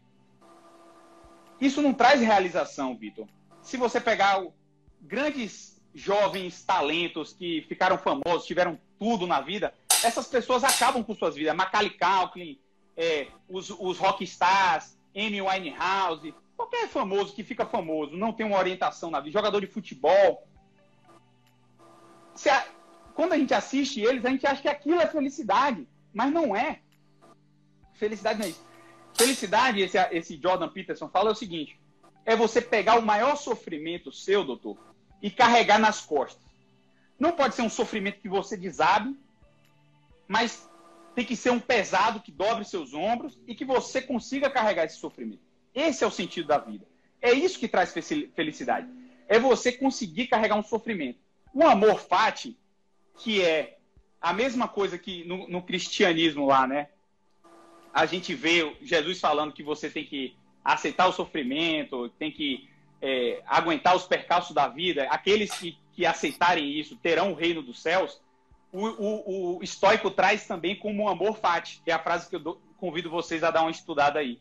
Isso não traz realização, Vitor. Se você pegar grandes jovens talentos que ficaram famosos, tiveram tudo na vida, essas pessoas acabam com suas vidas. Macaulay Culkin, é, os, os rockstars, Amy Winehouse, qualquer famoso que fica famoso, não tem uma orientação na vida, jogador de futebol. A, quando a gente assiste eles, a gente acha que aquilo é felicidade. Mas não é. Felicidade não é isso. Felicidade, esse, esse Jordan Peterson fala é o seguinte: é você pegar o maior sofrimento seu, doutor, e carregar nas costas. Não pode ser um sofrimento que você desabe, mas tem que ser um pesado que dobre seus ombros e que você consiga carregar esse sofrimento. Esse é o sentido da vida. É isso que traz felicidade. É você conseguir carregar um sofrimento. O amor fati, que é a mesma coisa que no, no, cristianismo lá, né? A gente vê Jesus falando que você tem que aceitar o sofrimento, tem que é, aguentar os percalços da vida. Aqueles que, que aceitarem isso terão o reino dos céus. O, o, o estoico traz também como um amor fati, que é a frase que eu do, convido vocês a dar uma estudada aí.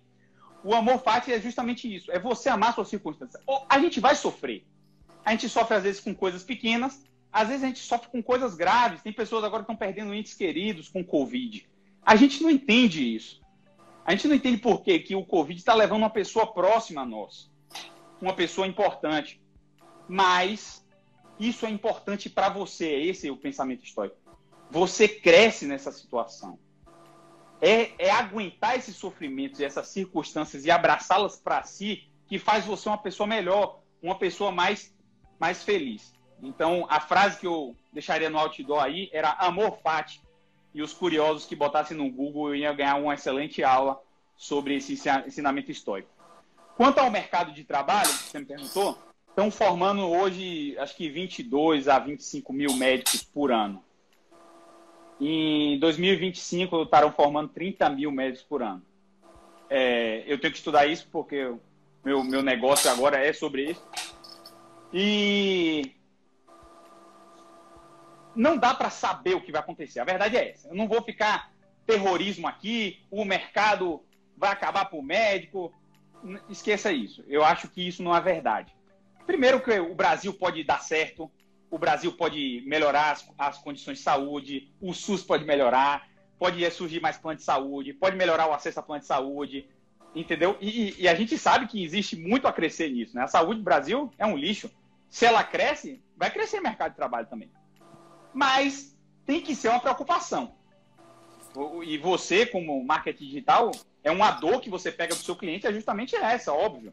O amor fati é justamente isso, é você amar suas circunstâncias. A gente vai sofrer. A gente sofre às vezes com coisas pequenas, às vezes a gente sofre com coisas graves. Tem pessoas agora que estão perdendo entes queridos com Covid. A gente não entende isso. A gente não entende por quê que o Covid está levando uma pessoa próxima a nós. Uma pessoa importante. Mas isso é importante para você. Esse é o pensamento histórico. Você cresce nessa situação. É, é aguentar esses sofrimentos e essas circunstâncias e abraçá-las para si que faz você uma pessoa melhor, uma pessoa mais, mais feliz. Então, a frase que eu deixaria no outdoor aí era amor fati. E os curiosos que botassem no Google iam ganhar uma excelente aula sobre esse ensinamento histórico. Quanto ao mercado de trabalho, que você me perguntou, estão formando hoje, acho que 22 a 25 mil médicos por ano. Em 2025, estarão formando 30 mil médicos por ano. É, eu tenho que estudar isso porque meu, meu negócio agora é sobre isso. E não dá para saber o que vai acontecer. A verdade é essa. Eu não vou ficar terrorismo aqui, o mercado vai acabar para o médico. Esqueça isso. Eu acho que isso não é verdade. Primeiro que o Brasil pode dar certo, o Brasil pode melhorar as, as condições de saúde, o SUS pode melhorar, pode surgir mais plano de saúde, pode melhorar o acesso a plano de saúde, entendeu? E, e, a gente sabe que existe muito a crescer nisso, né? A saúde do Brasil é um lixo. Se ela cresce, vai crescer o mercado de trabalho também mas tem que ser uma preocupação. E você, como marketing digital, é uma dor que você pega do seu cliente, é justamente essa, óbvio.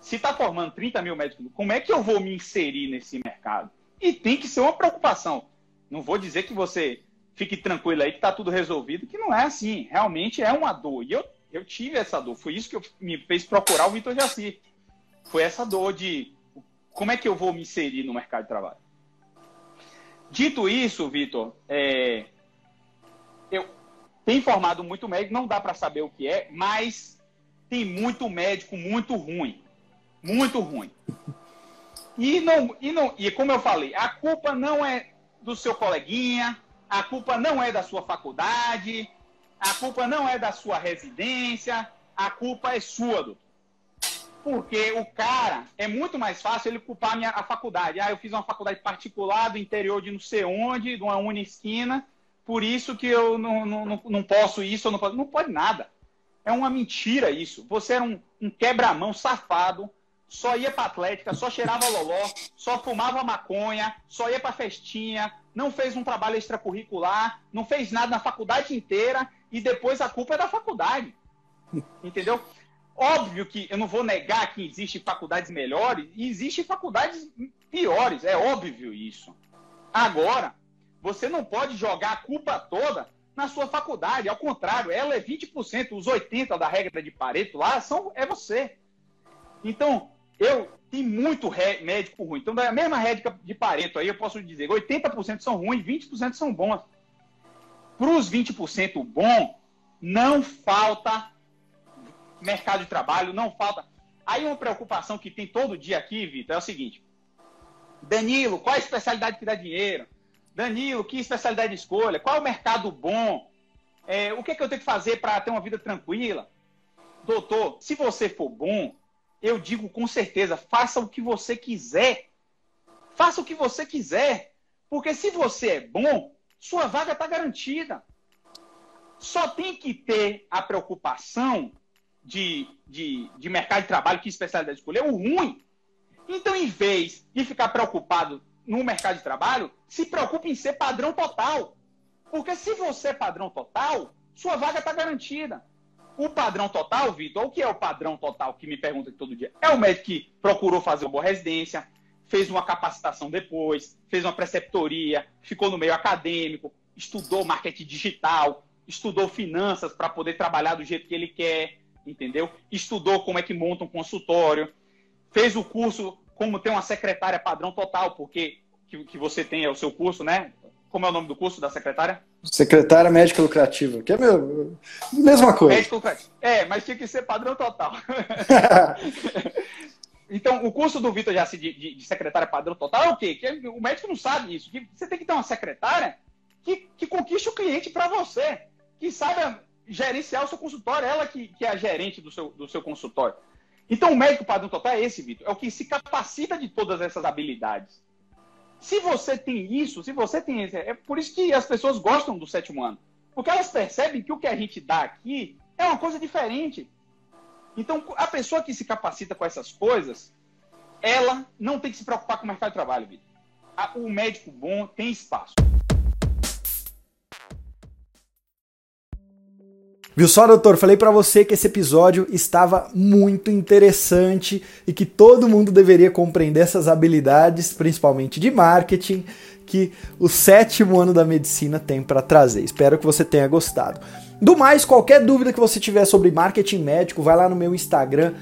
Se está formando 30 mil médicos, como é que eu vou me inserir nesse mercado? E tem que ser uma preocupação. Não vou dizer que você fique tranquilo aí que está tudo resolvido, que não é assim. Realmente é uma dor. E eu, eu tive essa dor. Foi isso que eu, me fez procurar o Vitor Jaci. Foi essa dor de como é que eu vou me inserir no mercado de trabalho. Dito isso, Vitor, é, tenho formado muito médico, não dá para saber o que é, mas tem muito médico muito ruim. Muito ruim. E, não, e, não, e como eu falei, a culpa não é do seu coleguinha, a culpa não é da sua faculdade, a culpa não é da sua residência, a culpa é sua, doutor. Porque o cara, é muito mais fácil ele culpar a, minha, a faculdade. Ah, eu fiz uma faculdade particular do interior de não sei onde, de uma única esquina, por isso que eu não, não, não posso isso, não posso. Não pode nada. É uma mentira isso. Você era um, um quebra-mão safado, só ia pra Atlética, só cheirava loló, só fumava maconha, só ia pra festinha, não fez um trabalho extracurricular, não fez nada na faculdade inteira e depois a culpa é da faculdade. Entendeu? Óbvio que eu não vou negar que existem faculdades melhores e existem faculdades piores, é óbvio isso. Agora, você não pode jogar a culpa toda na sua faculdade, ao contrário, ela é 20%, os 80% da regra de Pareto lá são, é você. Então, eu tem muito médico ruim. Então, da mesma regra de Pareto aí, eu posso dizer, 80% são ruins, 20% são bons. Para os 20% bom, não falta mercado de trabalho, não falta. Aí uma preocupação que tem todo dia aqui, Vitor, é o seguinte: Danilo, qual a especialidade que dá dinheiro? Danilo, que especialidade de escolha? Qual é o mercado bom? É, o que, é que eu tenho que fazer para ter uma vida tranquila? Doutor, se você for bom, eu digo com certeza, faça o que você quiser. Faça o que você quiser. Porque se você é bom, sua vaga está garantida. Só tem que ter a preocupação de, de, de mercado de trabalho, que especialidade escolher, o ruim. Então, em vez de ficar preocupado no mercado de trabalho, se preocupe em ser padrão total. Porque se você é padrão total, sua vaga está garantida. O padrão total, Vitor, o que é o padrão total que me pergunta todo dia? É o médico que procurou fazer uma boa residência, fez uma capacitação depois, fez uma preceptoria, ficou no meio acadêmico, estudou marketing digital, estudou finanças para poder trabalhar do jeito que ele quer, entendeu? Estudou como é que monta um consultório, fez o curso como ter uma secretária padrão total, porque que, que você tem é o seu curso, né? Como é o nome do curso da secretária? Secretária médica lucrativa, que é meu, mesma coisa. Médico lucrativo. É, mas tinha que ser padrão total. *laughs* então, o curso do Vitor Jaci de, de, de, secretária padrão total é o quê? Que o médico não sabe isso. Que você tem que ter uma secretária que, que conquiste o cliente para você, que saiba gerenciar o seu consultório, ela que, que é a gerente do seu, do seu consultório. Então, o médico padrão total é esse, Vitor. É o que se capacita de todas essas habilidades. Se você tem isso, se você tem é por isso que as pessoas gostam do sétimo ano. Porque elas percebem que o que a gente dá aqui é uma coisa diferente. Então, a pessoa que se capacita com essas coisas, ela não tem que se preocupar com o mercado de trabalho, Vitor. O médico bom tem espaço. Viu só, doutor? Falei para você que esse episódio estava muito interessante e que todo mundo deveria compreender essas habilidades, principalmente de marketing, que o sétimo ano da medicina tem para trazer. Espero que você tenha gostado. Do mais, qualquer dúvida que você tiver sobre marketing médico, vai lá no meu Instagram,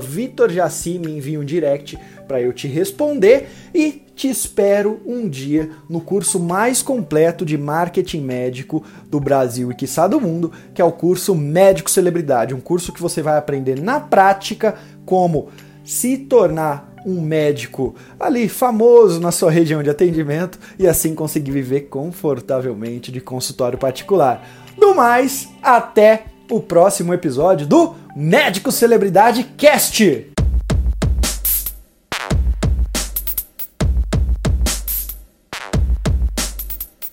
VitorJaci, me envia um direct para eu te responder e te espero um dia no curso mais completo de marketing médico do Brasil e quiçá do mundo, que é o curso Médico Celebridade, um curso que você vai aprender na prática como se tornar um médico ali famoso na sua região de atendimento e assim conseguir viver confortavelmente de consultório particular. Do mais, até o próximo episódio do Médico Celebridade Cast.